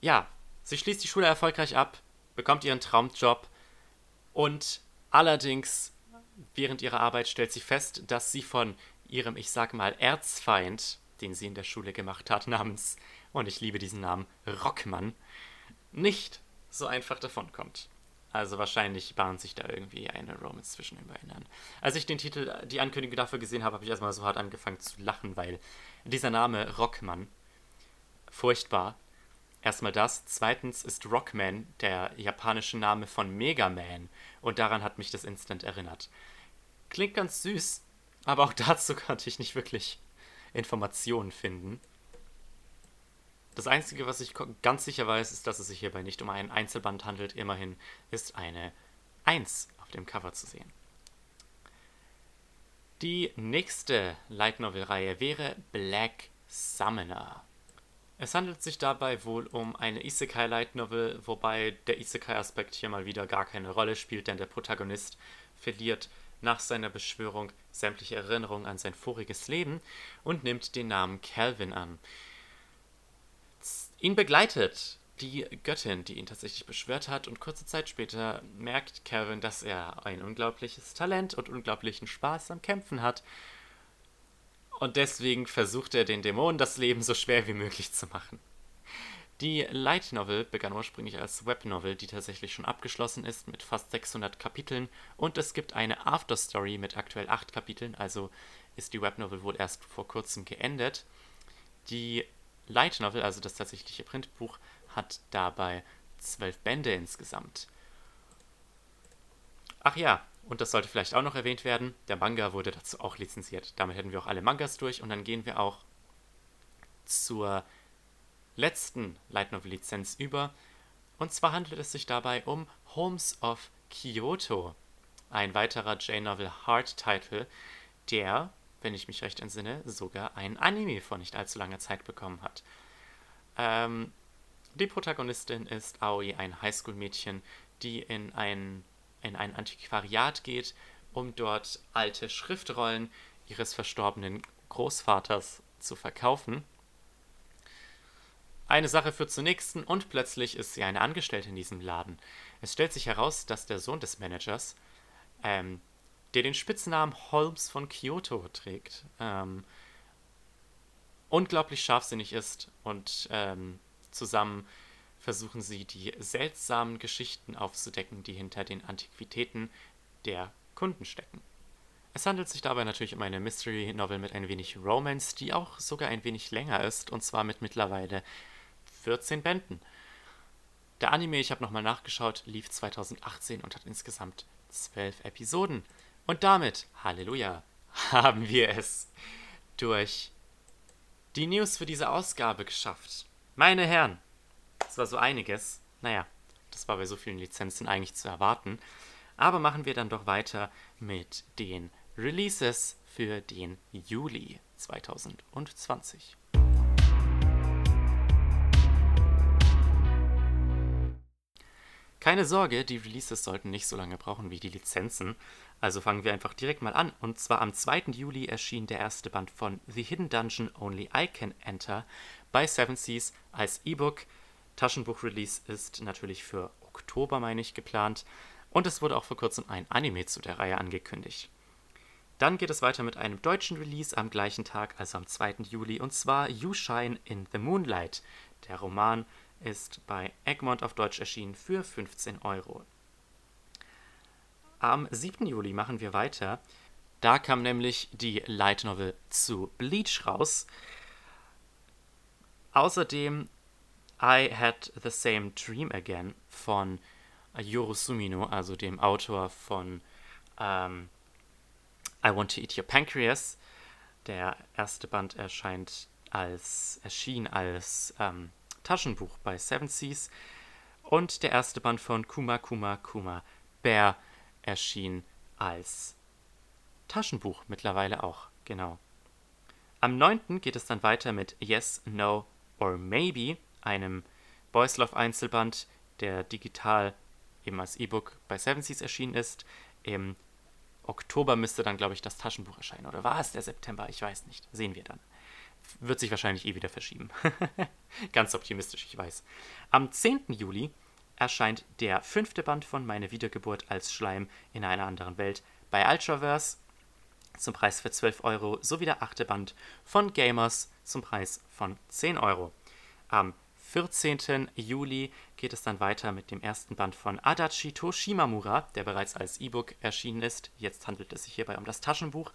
[SPEAKER 1] Ja, sie schließt die Schule erfolgreich ab, bekommt ihren Traumjob und allerdings während ihrer Arbeit stellt sie fest, dass sie von ihrem, ich sag mal, Erzfeind den sie in der Schule gemacht hat, namens, und ich liebe diesen Namen, Rockmann, nicht so einfach davonkommt. Also wahrscheinlich bahnt sich da irgendwie eine Romance zwischen den beiden an. Als ich den Titel, die Ankündigung dafür gesehen habe, habe ich erstmal so hart angefangen zu lachen, weil dieser Name Rockmann, furchtbar. Erstmal das. Zweitens ist Rockman der japanische Name von Mega Man und daran hat mich das instant erinnert. Klingt ganz süß, aber auch dazu konnte ich nicht wirklich Informationen finden. Das Einzige, was ich ganz sicher weiß, ist, dass es sich hierbei nicht um einen Einzelband handelt. Immerhin ist eine 1 auf dem Cover zu sehen. Die nächste Light Novel-Reihe wäre Black Summoner. Es handelt sich dabei wohl um eine Isekai Light Novel, wobei der Isekai-Aspekt hier mal wieder gar keine Rolle spielt, denn der Protagonist verliert nach seiner Beschwörung sämtliche Erinnerungen an sein voriges Leben und nimmt den Namen Calvin an. Ihn begleitet die Göttin, die ihn tatsächlich beschwört hat, und kurze Zeit später merkt Calvin, dass er ein unglaubliches Talent und unglaublichen Spaß am Kämpfen hat. Und deswegen versucht er den Dämonen das Leben so schwer wie möglich zu machen. Die Light Novel begann ursprünglich als Web Novel, die tatsächlich schon abgeschlossen ist mit fast 600 Kapiteln und es gibt eine Afterstory mit aktuell 8 Kapiteln, also ist die Web Novel wohl erst vor kurzem geendet. Die Light Novel, also das tatsächliche Printbuch, hat dabei 12 Bände insgesamt. Ach ja, und das sollte vielleicht auch noch erwähnt werden, der Manga wurde dazu auch lizenziert. Damit hätten wir auch alle Mangas durch und dann gehen wir auch zur letzten Light Novel Lizenz über. Und zwar handelt es sich dabei um Homes of Kyoto, ein weiterer J-Novel Hard Title, der, wenn ich mich recht entsinne, sogar ein Anime vor nicht allzu langer Zeit bekommen hat. Ähm, die Protagonistin ist Aoi, ein Highschool-Mädchen, die in ein, in ein Antiquariat geht, um dort alte Schriftrollen ihres verstorbenen Großvaters zu verkaufen eine Sache führt zur nächsten und plötzlich ist sie eine Angestellte in diesem Laden. Es stellt sich heraus, dass der Sohn des Managers, ähm, der den Spitznamen Holmes von Kyoto trägt, ähm, unglaublich scharfsinnig ist und ähm, zusammen versuchen sie die seltsamen Geschichten aufzudecken, die hinter den Antiquitäten der Kunden stecken. Es handelt sich dabei natürlich um eine Mystery Novel mit ein wenig Romance, die auch sogar ein wenig länger ist, und zwar mit mittlerweile 14 Bänden. Der Anime, ich habe nochmal nachgeschaut, lief 2018 und hat insgesamt 12 Episoden. Und damit, Halleluja, haben wir es durch die News für diese Ausgabe geschafft. Meine Herren, war so einiges. Naja, das war bei so vielen Lizenzen eigentlich zu erwarten. Aber machen wir dann doch weiter mit den Releases für den Juli 2020. Keine Sorge, die Releases sollten nicht so lange brauchen wie die Lizenzen. Also fangen wir einfach direkt mal an. Und zwar am 2. Juli erschien der erste Band von The Hidden Dungeon Only I Can Enter bei Seven Seas als E-Book. Taschenbuch-Release ist natürlich für Oktober, meine ich, geplant. Und es wurde auch vor kurzem ein Anime zu der Reihe angekündigt. Dann geht es weiter mit einem deutschen Release am gleichen Tag, also am 2. Juli, und zwar You Shine in the Moonlight. Der Roman ist bei Egmont auf Deutsch erschienen für 15 Euro. Am 7. Juli machen wir weiter. Da kam nämlich die Light Novel zu Bleach raus. Außerdem I Had the Same Dream Again von Yoru Sumino, also dem Autor von ähm, I Want to Eat Your Pancreas. Der erste Band erscheint als, erschien als ähm, Taschenbuch bei Seven Seas. Und der erste Band von Kuma Kuma Kuma Bear erschien als Taschenbuch mittlerweile auch, genau. Am 9. geht es dann weiter mit Yes, No or Maybe, einem Boys Love Einzelband, der digital eben als E-Book bei Seven Seas erschienen ist. Im Oktober müsste dann, glaube ich, das Taschenbuch erscheinen. Oder war es der September? Ich weiß nicht. Sehen wir dann. Wird sich wahrscheinlich eh wieder verschieben. Ganz optimistisch, ich weiß. Am 10. Juli erscheint der fünfte Band von Meine Wiedergeburt als Schleim in einer anderen Welt bei Ultraverse zum Preis für 12 Euro sowie der achte Band von Gamers zum Preis von 10 Euro. Am 14. Juli geht es dann weiter mit dem ersten Band von Adachi Toshimamura, der bereits als E-Book erschienen ist. Jetzt handelt es sich hierbei um das Taschenbuch,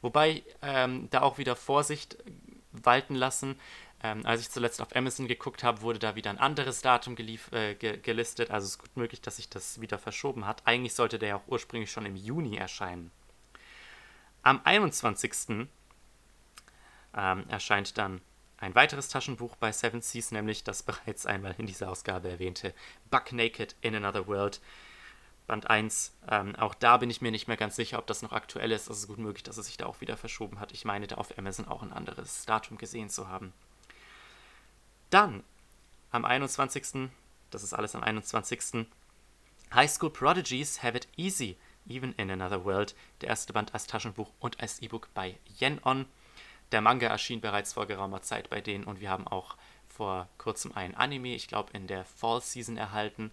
[SPEAKER 1] wobei ähm, da auch wieder Vorsicht walten lassen. Ähm, als ich zuletzt auf Amazon geguckt habe, wurde da wieder ein anderes Datum äh, ge gelistet. Also es ist gut möglich, dass sich das wieder verschoben hat. Eigentlich sollte der ja auch ursprünglich schon im Juni erscheinen. Am 21. Ähm, erscheint dann ein weiteres Taschenbuch bei Seven Seas, nämlich das bereits einmal in dieser Ausgabe erwähnte Buck Naked in Another World. Band 1. Ähm, auch da bin ich mir nicht mehr ganz sicher, ob das noch aktuell ist. Es ist gut möglich, dass es sich da auch wieder verschoben hat. Ich meine, da auf Amazon auch ein anderes Datum gesehen zu haben. Dann am 21. Das ist alles am 21. High School Prodigies Have It Easy, Even in Another World. Der erste Band als Taschenbuch und als E-Book bei Yen On. Der Manga erschien bereits vor geraumer Zeit bei denen und wir haben auch vor kurzem ein Anime, ich glaube in der Fall Season erhalten.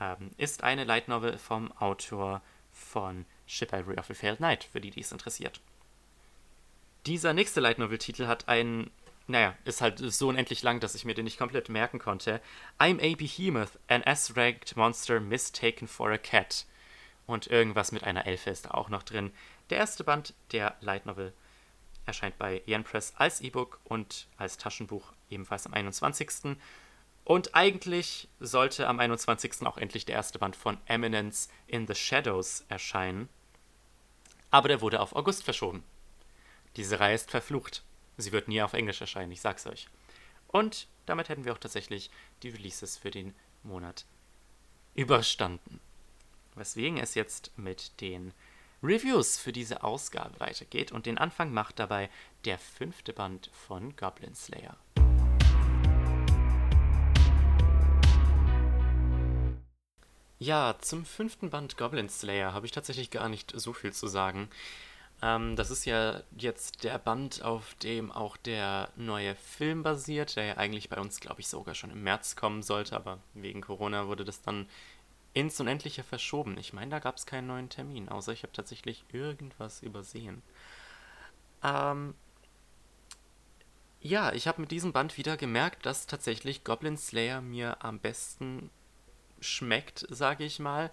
[SPEAKER 1] Ähm, ist eine Light Novel vom Autor von Chivalry of a Failed Knight, für die, die es interessiert. Dieser nächste Light Novel-Titel hat einen, naja, ist halt so unendlich lang, dass ich mir den nicht komplett merken konnte. I'm a Behemoth, an S-ranked monster mistaken for a cat. Und irgendwas mit einer Elfe ist da auch noch drin. Der erste Band der Light Novel erscheint bei Yen Press als E-Book und als Taschenbuch ebenfalls am 21. Und eigentlich sollte am 21. auch endlich der erste Band von Eminence in the Shadows erscheinen. Aber der wurde auf August verschoben. Diese Reihe ist verflucht. Sie wird nie auf Englisch erscheinen, ich sag's euch. Und damit hätten wir auch tatsächlich die Releases für den Monat überstanden. Weswegen es jetzt mit den Reviews für diese Ausgabe weitergeht und den Anfang macht dabei der fünfte Band von Goblin Slayer. Ja, zum fünften Band Goblin Slayer habe ich tatsächlich gar nicht so viel zu sagen. Ähm, das ist ja jetzt der Band, auf dem auch der neue Film basiert, der ja eigentlich bei uns, glaube ich, sogar schon im März kommen sollte, aber wegen Corona wurde das dann ins Unendliche verschoben. Ich meine, da gab es keinen neuen Termin, außer ich habe tatsächlich irgendwas übersehen. Ähm, ja, ich habe mit diesem Band wieder gemerkt, dass tatsächlich Goblin Slayer mir am besten schmeckt, sage ich mal,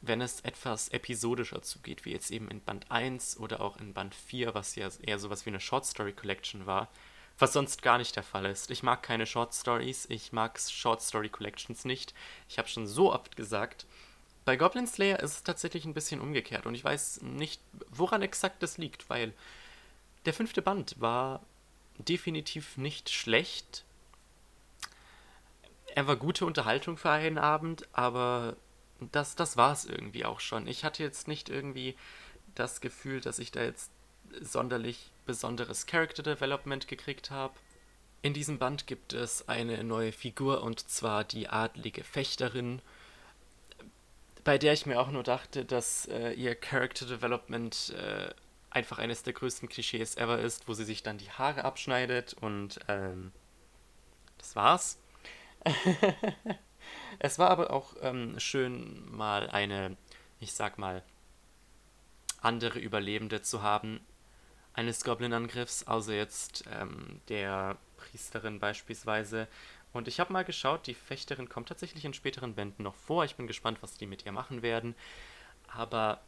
[SPEAKER 1] wenn es etwas episodischer zugeht, wie jetzt eben in Band 1 oder auch in Band 4, was ja eher sowas wie eine Short Story Collection war was sonst gar nicht der Fall ist. Ich mag keine Short Stories, ich mag Short Story Collections nicht. Ich habe schon so oft gesagt, bei Goblin Slayer ist es tatsächlich ein bisschen umgekehrt und ich weiß nicht, woran exakt das liegt, weil der fünfte Band war definitiv nicht schlecht. Er war gute Unterhaltung für einen Abend, aber das, das war es irgendwie auch schon. Ich hatte jetzt nicht irgendwie das Gefühl, dass ich da jetzt sonderlich besonderes Character Development gekriegt habe. In diesem Band gibt es eine neue Figur und zwar die adlige Fechterin, bei der ich mir auch nur dachte, dass äh, ihr Character Development äh, einfach eines der größten Klischees ever ist, wo sie sich dann die Haare abschneidet und ähm, das war's. es war aber auch ähm, schön, mal eine, ich sag mal, andere Überlebende zu haben eines Goblin-Angriffs, außer jetzt ähm, der Priesterin beispielsweise. Und ich habe mal geschaut, die Fechterin kommt tatsächlich in späteren Bänden noch vor. Ich bin gespannt, was die mit ihr machen werden. Aber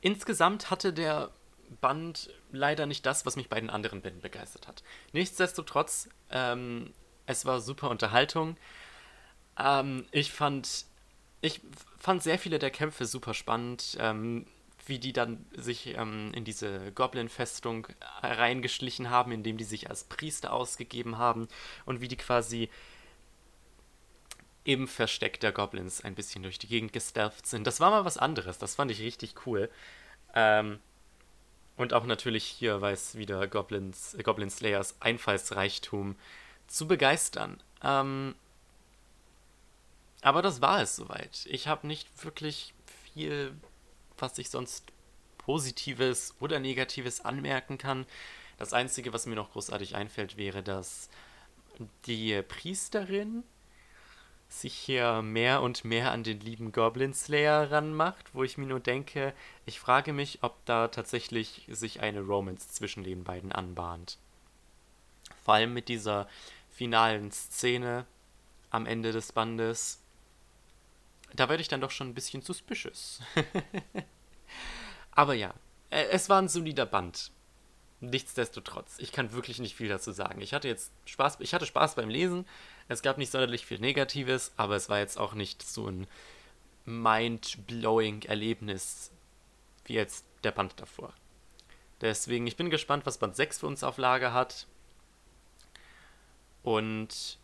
[SPEAKER 1] insgesamt hatte der Band leider nicht das, was mich bei den anderen Bänden begeistert hat. Nichtsdestotrotz, ähm, es war super Unterhaltung. Ähm, ich fand, ich fand sehr viele der Kämpfe super spannend. Ähm, wie die dann sich ähm, in diese Goblin-Festung reingeschlichen haben, indem die sich als Priester ausgegeben haben und wie die quasi im Versteck der Goblins ein bisschen durch die Gegend gestealthed sind. Das war mal was anderes, das fand ich richtig cool. Ähm, und auch natürlich hier weiß wieder Goblins, äh, Goblin Slayers Einfallsreichtum zu begeistern. Ähm, aber das war es soweit. Ich habe nicht wirklich viel was ich sonst Positives oder Negatives anmerken kann. Das Einzige, was mir noch großartig einfällt, wäre, dass die Priesterin sich hier mehr und mehr an den lieben Goblin Slayer ranmacht, wo ich mir nur denke, ich frage mich, ob da tatsächlich sich eine Romance zwischen den beiden anbahnt. Vor allem mit dieser finalen Szene am Ende des Bandes, da werde ich dann doch schon ein bisschen suspicious. Aber ja, es war ein solider Band. Nichtsdestotrotz, ich kann wirklich nicht viel dazu sagen. Ich hatte jetzt Spaß, ich hatte Spaß beim Lesen. Es gab nicht sonderlich viel Negatives, aber es war jetzt auch nicht so ein mind-blowing Erlebnis wie jetzt der Band davor. Deswegen, ich bin gespannt, was Band 6 für uns auf Lager hat. Und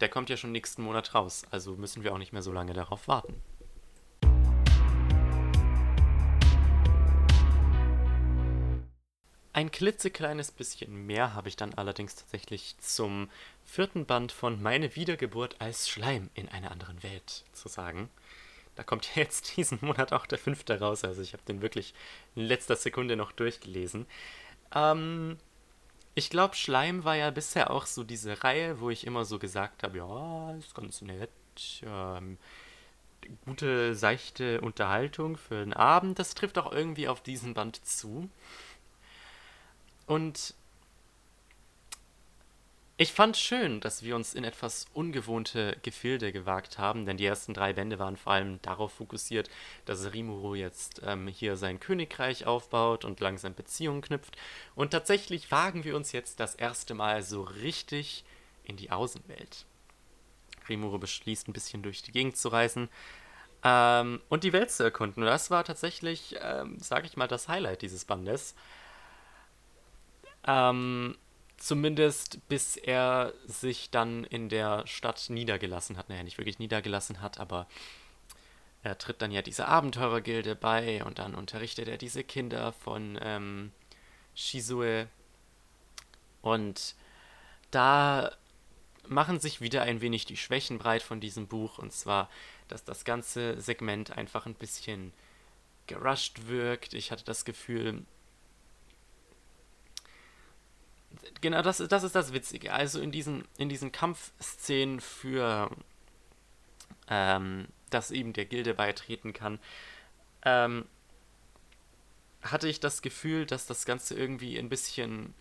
[SPEAKER 1] der kommt ja schon nächsten Monat raus, also müssen wir auch nicht mehr so lange darauf warten. Ein klitzekleines bisschen mehr habe ich dann allerdings tatsächlich zum vierten Band von Meine Wiedergeburt als Schleim in einer anderen Welt zu sagen. Da kommt ja jetzt diesen Monat auch der fünfte raus, also ich habe den wirklich in letzter Sekunde noch durchgelesen. Ähm, ich glaube, Schleim war ja bisher auch so diese Reihe, wo ich immer so gesagt habe, ja, ist ganz nett. Ähm, gute, seichte Unterhaltung für den Abend. Das trifft auch irgendwie auf diesen Band zu. Und ich fand schön, dass wir uns in etwas ungewohnte Gefilde gewagt haben, denn die ersten drei Bände waren vor allem darauf fokussiert, dass Rimuru jetzt ähm, hier sein Königreich aufbaut und langsam Beziehungen knüpft. Und tatsächlich wagen wir uns jetzt das erste Mal so richtig in die Außenwelt. Rimuru beschließt, ein bisschen durch die Gegend zu reisen ähm, und die Welt zu erkunden. Und das war tatsächlich, ähm, sage ich mal, das Highlight dieses Bandes. Ähm, Zumindest bis er sich dann in der Stadt niedergelassen hat. Naja, nicht wirklich niedergelassen hat, aber er tritt dann ja dieser Abenteurergilde bei und dann unterrichtet er diese Kinder von ähm, Shizue. Und da machen sich wieder ein wenig die Schwächen breit von diesem Buch. Und zwar, dass das ganze Segment einfach ein bisschen gerusht wirkt. Ich hatte das Gefühl, genau, das, das ist das Witzige. Also in diesen, in diesen Kampfszenen für, ähm, dass eben der Gilde beitreten kann, ähm, hatte ich das Gefühl, dass das Ganze irgendwie ein bisschen,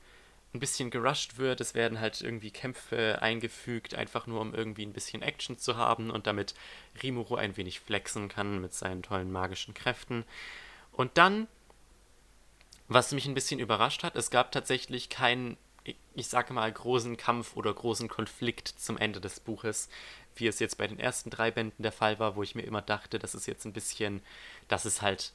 [SPEAKER 1] ein bisschen gerusht wird. Es werden halt irgendwie Kämpfe eingefügt, einfach nur um irgendwie ein bisschen Action zu haben und damit Rimuru ein wenig flexen kann mit seinen tollen magischen Kräften. Und dann was mich ein bisschen überrascht hat, es gab tatsächlich keinen, ich sage mal, großen Kampf oder großen Konflikt zum Ende des Buches, wie es jetzt bei den ersten drei Bänden der Fall war, wo ich mir immer dachte, das ist jetzt ein bisschen, das ist halt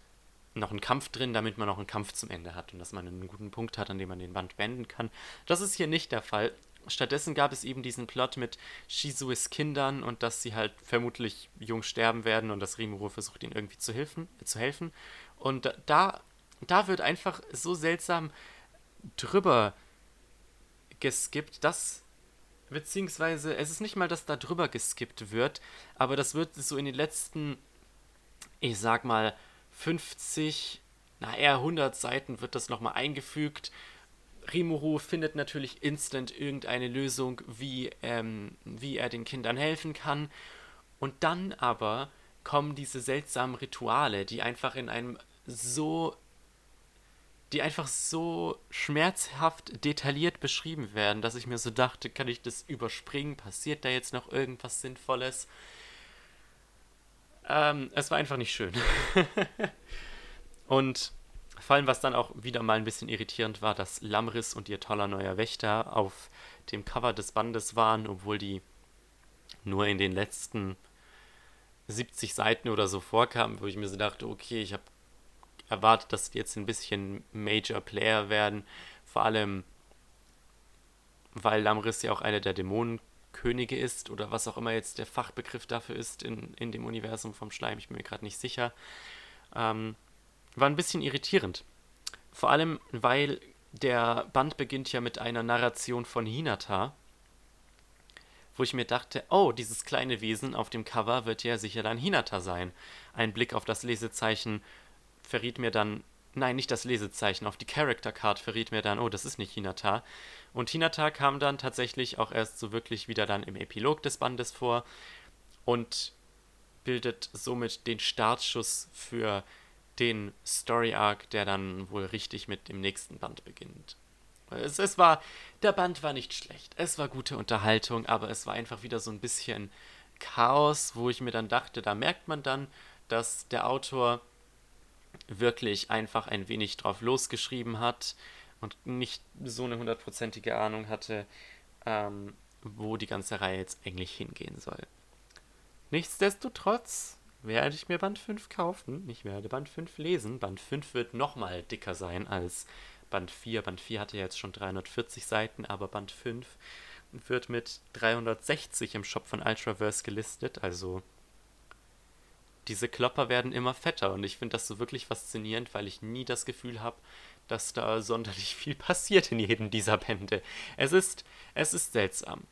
[SPEAKER 1] noch ein Kampf drin, damit man noch einen Kampf zum Ende hat und dass man einen guten Punkt hat, an dem man den Band beenden kann. Das ist hier nicht der Fall. Stattdessen gab es eben diesen Plot mit Shizues Kindern und dass sie halt vermutlich jung sterben werden und dass Rimuru versucht, ihnen irgendwie zu helfen. Zu helfen. Und da da wird einfach so seltsam drüber geskippt, dass beziehungsweise es ist nicht mal, dass da drüber geskippt wird, aber das wird so in den letzten, ich sag mal, 50, na eher 100 Seiten wird das nochmal eingefügt. Rimuru findet natürlich instant irgendeine Lösung, wie, ähm, wie er den Kindern helfen kann. Und dann aber kommen diese seltsamen Rituale, die einfach in einem so die einfach so schmerzhaft detailliert beschrieben werden, dass ich mir so dachte, kann ich das überspringen? Passiert da jetzt noch irgendwas Sinnvolles? Ähm, es war einfach nicht schön. und vor allem, was dann auch wieder mal ein bisschen irritierend war, dass Lamris und ihr toller neuer Wächter auf dem Cover des Bandes waren, obwohl die nur in den letzten 70 Seiten oder so vorkamen, wo ich mir so dachte, okay, ich habe erwartet, dass die jetzt ein bisschen Major Player werden. Vor allem, weil Lamris ja auch einer der Dämonenkönige ist oder was auch immer jetzt der Fachbegriff dafür ist in, in dem Universum vom Schleim. Ich bin mir gerade nicht sicher. Ähm, war ein bisschen irritierend. Vor allem, weil der Band beginnt ja mit einer Narration von Hinata, wo ich mir dachte, oh, dieses kleine Wesen auf dem Cover wird ja sicher dann Hinata sein. Ein Blick auf das Lesezeichen verriet mir dann, nein, nicht das Lesezeichen, auf die Character Card verriet mir dann, oh, das ist nicht Hinata. Und Hinata kam dann tatsächlich auch erst so wirklich wieder dann im Epilog des Bandes vor und bildet somit den Startschuss für den Story Arc, der dann wohl richtig mit dem nächsten Band beginnt. Es, es war, der Band war nicht schlecht. Es war gute Unterhaltung, aber es war einfach wieder so ein bisschen Chaos, wo ich mir dann dachte, da merkt man dann, dass der Autor wirklich einfach ein wenig drauf losgeschrieben hat und nicht so eine hundertprozentige Ahnung hatte, ähm, wo die ganze Reihe jetzt eigentlich hingehen soll. Nichtsdestotrotz werde ich mir Band 5 kaufen. Ich werde Band 5 lesen. Band 5 wird nochmal dicker sein als Band 4. Band 4 hatte ja jetzt schon 340 Seiten, aber Band 5 wird mit 360 im Shop von Ultraverse gelistet, also diese Klopper werden immer fetter und ich finde das so wirklich faszinierend, weil ich nie das Gefühl habe, dass da sonderlich viel passiert in jedem dieser Bände. Es ist, es ist seltsam.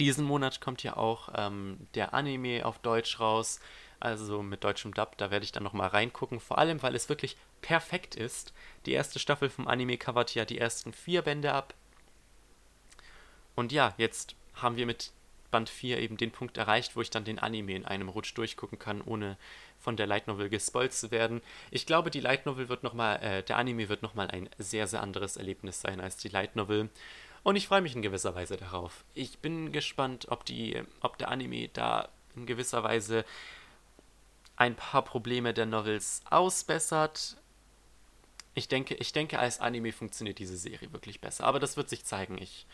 [SPEAKER 1] Diesen Monat kommt ja auch ähm, der Anime auf Deutsch raus, also mit deutschem Dub, da werde ich dann nochmal reingucken, vor allem weil es wirklich perfekt ist. Die erste Staffel vom Anime covert ja die ersten vier Bände ab. Und ja, jetzt haben wir mit Band 4 eben den Punkt erreicht, wo ich dann den Anime in einem Rutsch durchgucken kann, ohne von der Light Novel gespoilt zu werden. Ich glaube, die Light Novel wird nochmal, äh, der Anime wird nochmal ein sehr, sehr anderes Erlebnis sein als die Light Novel. Und ich freue mich in gewisser Weise darauf. Ich bin gespannt, ob, die, ob der Anime da in gewisser Weise ein paar Probleme der Novels ausbessert. Ich denke, ich denke, als Anime funktioniert diese Serie wirklich besser. Aber das wird sich zeigen. Ich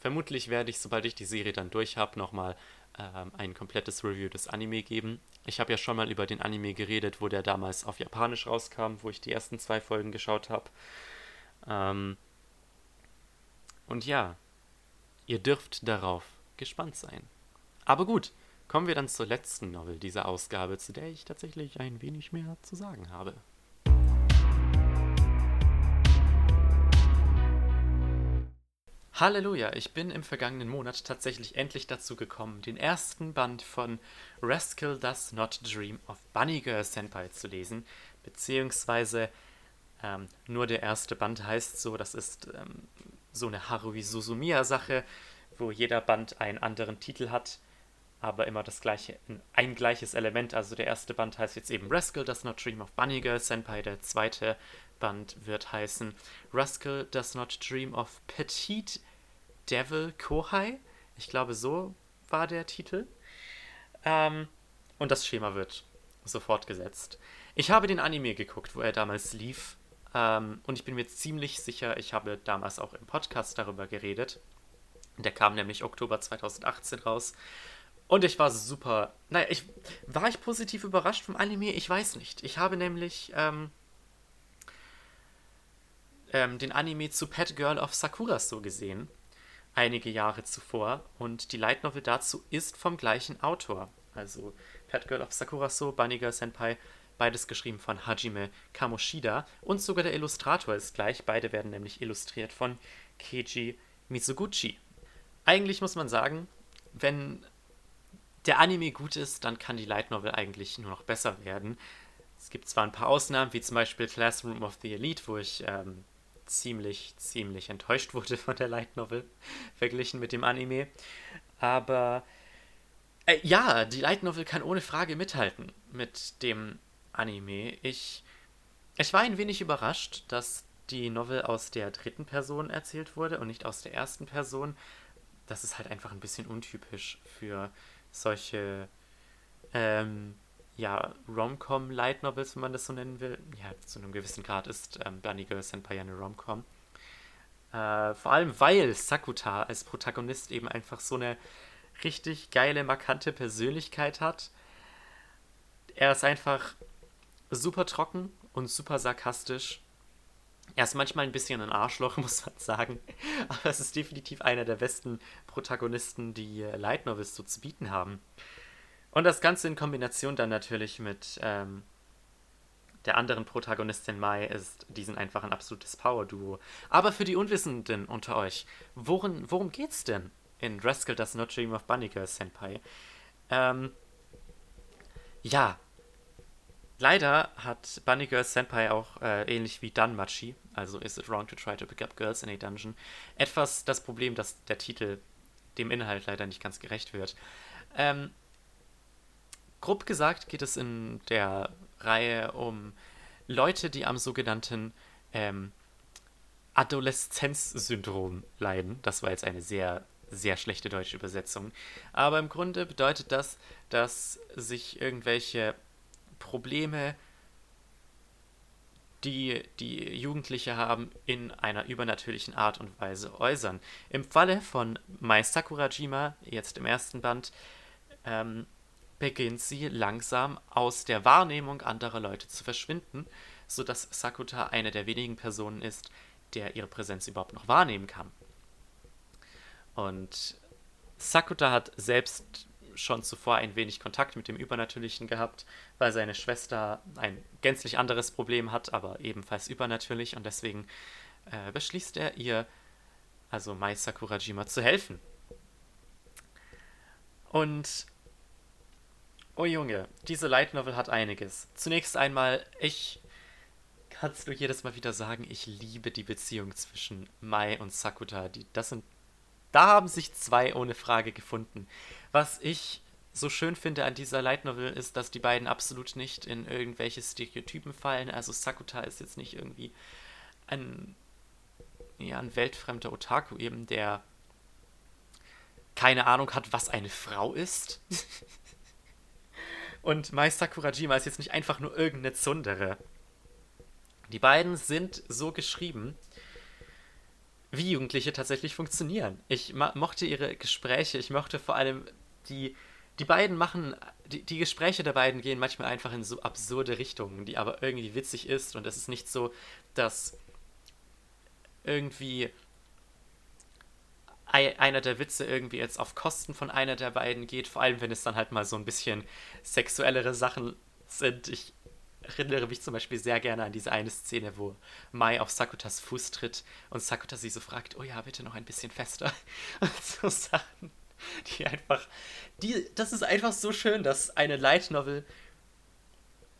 [SPEAKER 1] Vermutlich werde ich, sobald ich die Serie dann durch habe, nochmal ähm, ein komplettes Review des Anime geben. Ich habe ja schon mal über den Anime geredet, wo der damals auf Japanisch rauskam, wo ich die ersten zwei Folgen geschaut habe. Ähm, und ja, ihr dürft darauf gespannt sein. Aber gut, kommen wir dann zur letzten Novel dieser Ausgabe, zu der ich tatsächlich ein wenig mehr zu sagen habe. Halleluja, ich bin im vergangenen Monat tatsächlich endlich dazu gekommen, den ersten Band von Rascal Does Not Dream of Bunny Girl Senpai zu lesen, beziehungsweise ähm, nur der erste Band heißt so, das ist ähm, so eine Harui Suzumiya-Sache, wo jeder Band einen anderen Titel hat, aber immer das gleiche, ein gleiches Element. Also der erste Band heißt jetzt eben Rascal Does Not Dream of Bunny Girl Senpai, der zweite Band wird heißen Rascal Does Not Dream of Petite Devil Kohai. Ich glaube, so war der Titel. Ähm, und das Schema wird sofort gesetzt. Ich habe den Anime geguckt, wo er damals lief. Ähm, und ich bin mir ziemlich sicher, ich habe damals auch im Podcast darüber geredet. Der kam nämlich Oktober 2018 raus. Und ich war super. Naja, ich, war ich positiv überrascht vom Anime? Ich weiß nicht. Ich habe nämlich ähm, ähm, den Anime zu Pet Girl of Sakura so gesehen einige Jahre zuvor und die Light Novel dazu ist vom gleichen Autor. Also Pet Girl of Sakuraso, Bunny Senpai, beides geschrieben von Hajime Kamoshida und sogar der Illustrator ist gleich. Beide werden nämlich illustriert von Keiji Mizuguchi. Eigentlich muss man sagen, wenn der Anime gut ist, dann kann die Light Novel eigentlich nur noch besser werden. Es gibt zwar ein paar Ausnahmen, wie zum Beispiel Classroom of the Elite, wo ich ähm, ziemlich, ziemlich enttäuscht wurde von der Light Novel, verglichen mit dem Anime. Aber Äh, ja, die Light Novel kann ohne Frage mithalten mit dem Anime. Ich, ich war ein wenig überrascht, dass die Novel aus der dritten Person erzählt wurde und nicht aus der ersten Person. Das ist halt einfach ein bisschen untypisch für solche ähm, ja, Rom-Com Light Novels, wenn man das so nennen will. Ja, zu einem gewissen Grad ist ähm, Bunny Girl Senpai eine Rom-Com. Äh, vor allem, weil Sakuta als Protagonist eben einfach so eine richtig geile, markante Persönlichkeit hat. Er ist einfach super trocken und super sarkastisch. Er ist manchmal ein bisschen ein Arschloch, muss man sagen. Aber es ist definitiv einer der besten Protagonisten, die Light Novels so zu bieten haben. Und das Ganze in Kombination dann natürlich mit ähm, der anderen Protagonistin Mai ist, die sind einfach ein absolutes Power-Duo. Aber für die Unwissenden unter euch, worin, worum geht's denn in Rascal Does Not Dream of Bunny Girl Senpai? Ähm, ja, leider hat Bunny Girl Senpai auch äh, ähnlich wie Danmachi, also Is It Wrong to Try to Pick Up Girls in a Dungeon, etwas das Problem, dass der Titel dem Inhalt leider nicht ganz gerecht wird. Ähm, grob gesagt geht es in der Reihe um Leute, die am sogenannten ähm, Adoleszenzsyndrom leiden. Das war jetzt eine sehr, sehr schlechte deutsche Übersetzung. Aber im Grunde bedeutet das, dass sich irgendwelche Probleme, die die Jugendliche haben, in einer übernatürlichen Art und Weise äußern. Im Falle von Mai Sakurajima, jetzt im ersten Band, ähm, beginnt sie langsam aus der Wahrnehmung anderer Leute zu verschwinden, sodass Sakuta eine der wenigen Personen ist, der ihre Präsenz überhaupt noch wahrnehmen kann. Und Sakuta hat selbst schon zuvor ein wenig Kontakt mit dem Übernatürlichen gehabt, weil seine Schwester ein gänzlich anderes Problem hat, aber ebenfalls übernatürlich und deswegen äh, beschließt er ihr, also Mai Sakurajima, zu helfen. Und Oh Junge, diese Light Novel hat einiges. Zunächst einmal, ich kannst du jedes Mal wieder sagen, ich liebe die Beziehung zwischen Mai und Sakuta. Die, das sind, da haben sich zwei ohne Frage gefunden. Was ich so schön finde an dieser Light Novel ist, dass die beiden absolut nicht in irgendwelche Stereotypen fallen. Also Sakuta ist jetzt nicht irgendwie ein, ja, ein weltfremder Otaku eben, der keine Ahnung hat, was eine Frau ist. Und Meister Kurajima ist jetzt nicht einfach nur irgendeine Zundere. Die beiden sind so geschrieben, wie Jugendliche tatsächlich funktionieren. Ich mochte ihre Gespräche, ich mochte vor allem die. Die beiden machen, die, die Gespräche der beiden gehen manchmal einfach in so absurde Richtungen, die aber irgendwie witzig ist und es ist nicht so, dass irgendwie einer der Witze irgendwie jetzt auf Kosten von einer der beiden geht, vor allem wenn es dann halt mal so ein bisschen sexuellere Sachen sind. Ich erinnere mich zum Beispiel sehr gerne an diese eine Szene, wo Mai auf Sakutas Fuß tritt und Sakuta sie so fragt, oh ja, bitte noch ein bisschen fester. Und so Sachen, die einfach, die, das ist einfach so schön, dass eine Light Novel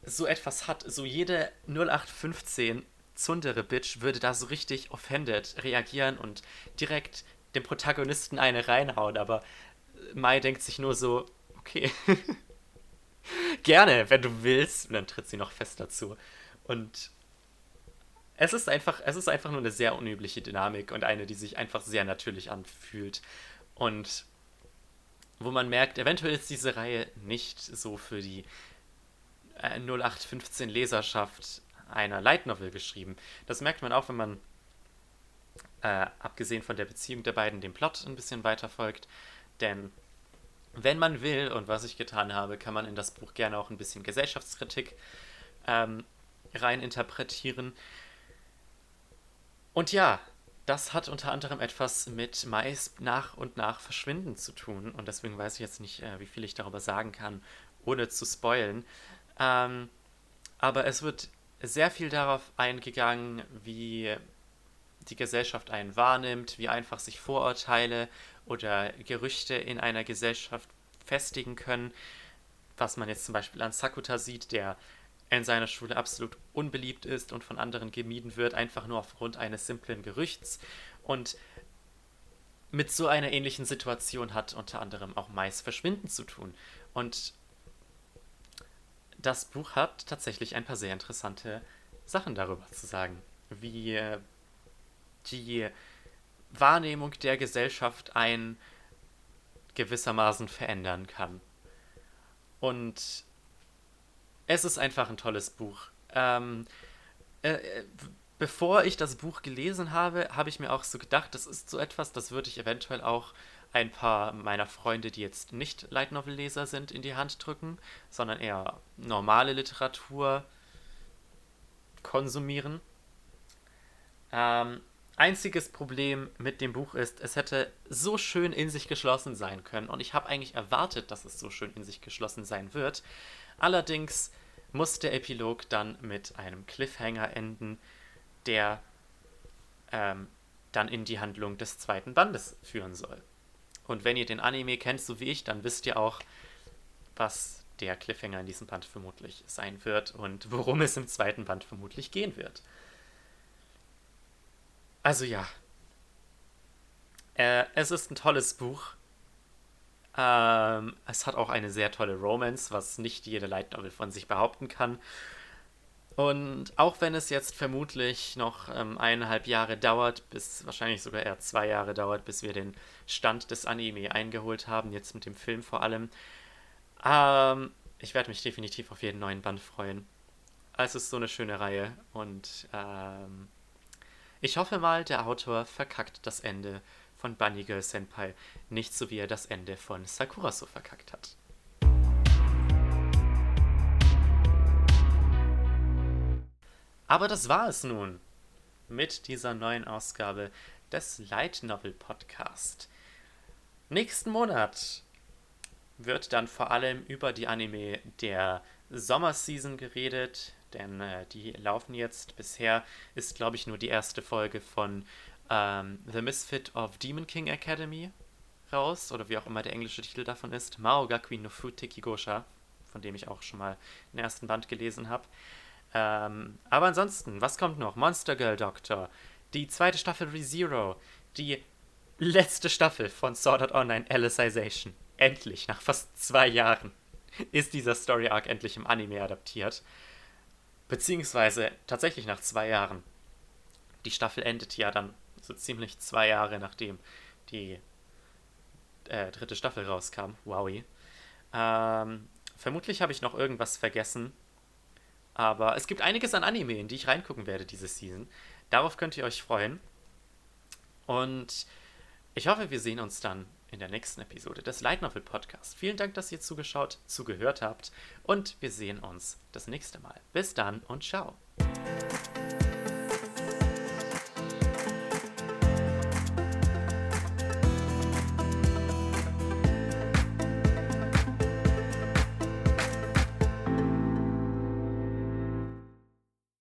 [SPEAKER 1] so etwas hat. So jede 0815 Zundere Bitch würde da so richtig offended reagieren und direkt dem Protagonisten eine reinhauen, aber Mai denkt sich nur so, okay, gerne, wenn du willst. Und dann tritt sie noch fest dazu. Und es ist einfach, es ist einfach nur eine sehr unübliche Dynamik und eine, die sich einfach sehr natürlich anfühlt. Und wo man merkt, eventuell ist diese Reihe nicht so für die 0815 äh, Leserschaft einer Light Novel geschrieben. Das merkt man auch, wenn man äh, abgesehen von der Beziehung der beiden, dem Plot ein bisschen weiter folgt. Denn wenn man will, und was ich getan habe, kann man in das Buch gerne auch ein bisschen Gesellschaftskritik ähm, rein interpretieren. Und ja, das hat unter anderem etwas mit Mais nach und nach Verschwinden zu tun. Und deswegen weiß ich jetzt nicht, äh, wie viel ich darüber sagen kann, ohne zu spoilen. Ähm, aber es wird sehr viel darauf eingegangen, wie die Gesellschaft einen wahrnimmt, wie einfach sich Vorurteile oder Gerüchte in einer Gesellschaft festigen können. Was man jetzt zum Beispiel an Sakuta sieht, der in seiner Schule absolut unbeliebt ist und von anderen gemieden wird, einfach nur aufgrund eines simplen Gerüchts. Und mit so einer ähnlichen Situation hat unter anderem auch Mais Verschwinden zu tun. Und das Buch hat tatsächlich ein paar sehr interessante Sachen darüber zu sagen, wie äh, die Wahrnehmung der Gesellschaft ein gewissermaßen verändern kann. Und es ist einfach ein tolles Buch. Ähm, äh, äh, bevor ich das Buch gelesen habe, habe ich mir auch so gedacht, das ist so etwas, das würde ich eventuell auch ein paar meiner Freunde, die jetzt nicht Light Novel Leser sind, in die Hand drücken, sondern eher normale Literatur konsumieren. Ähm, einziges Problem mit dem Buch ist, es hätte so schön in sich geschlossen sein können und ich habe eigentlich erwartet, dass es so schön in sich geschlossen sein wird. Allerdings muss der Epilog dann mit einem Cliffhanger enden, der ähm, dann in die Handlung des zweiten Bandes führen soll. Und wenn ihr den Anime kennt, so wie ich, dann wisst ihr auch, was der Cliffhanger in diesem Band vermutlich sein wird und worum es im zweiten Band vermutlich gehen wird. Also ja. Äh, es ist ein tolles Buch. Ähm, es hat auch eine sehr tolle Romance, was nicht jede Light Novel von sich behaupten kann. Und auch wenn es jetzt vermutlich noch ähm, eineinhalb Jahre dauert, bis wahrscheinlich sogar eher zwei Jahre dauert, bis wir den Stand des Anime eingeholt haben, jetzt mit dem Film vor allem, ähm, ich werde mich definitiv auf jeden neuen Band freuen. Es ist so eine schöne Reihe und ähm, ich hoffe mal, der Autor verkackt das Ende von Bunny Girl Senpai nicht so wie er das Ende von Sakura so verkackt hat. Aber das war es nun mit dieser neuen Ausgabe des Light Novel Podcast. Nächsten Monat wird dann vor allem über die Anime der Sommerseason geredet, denn äh, die laufen jetzt. Bisher ist, glaube ich, nur die erste Folge von ähm, The Misfit of Demon King Academy raus, oder wie auch immer der englische Titel davon ist. Mao Gakui no Futeki Gosha, von dem ich auch schon mal den ersten Band gelesen habe. Ähm, aber ansonsten, was kommt noch? Monster Girl Doctor, die zweite Staffel ReZero, die letzte Staffel von Sword Art Online Alicization. Endlich, nach fast zwei Jahren, ist dieser Story Arc endlich im Anime adaptiert. Beziehungsweise tatsächlich nach zwei Jahren. Die Staffel endet ja dann so ziemlich zwei Jahre nachdem die äh, dritte Staffel rauskam. Wowie. Ähm, vermutlich habe ich noch irgendwas vergessen. Aber es gibt einiges an Anime, in die ich reingucken werde diese Season. Darauf könnt ihr euch freuen. Und ich hoffe, wir sehen uns dann in der nächsten Episode des Light Novel Podcasts. Vielen Dank, dass ihr zugeschaut, zugehört habt und wir sehen uns das nächste Mal. Bis dann und ciao.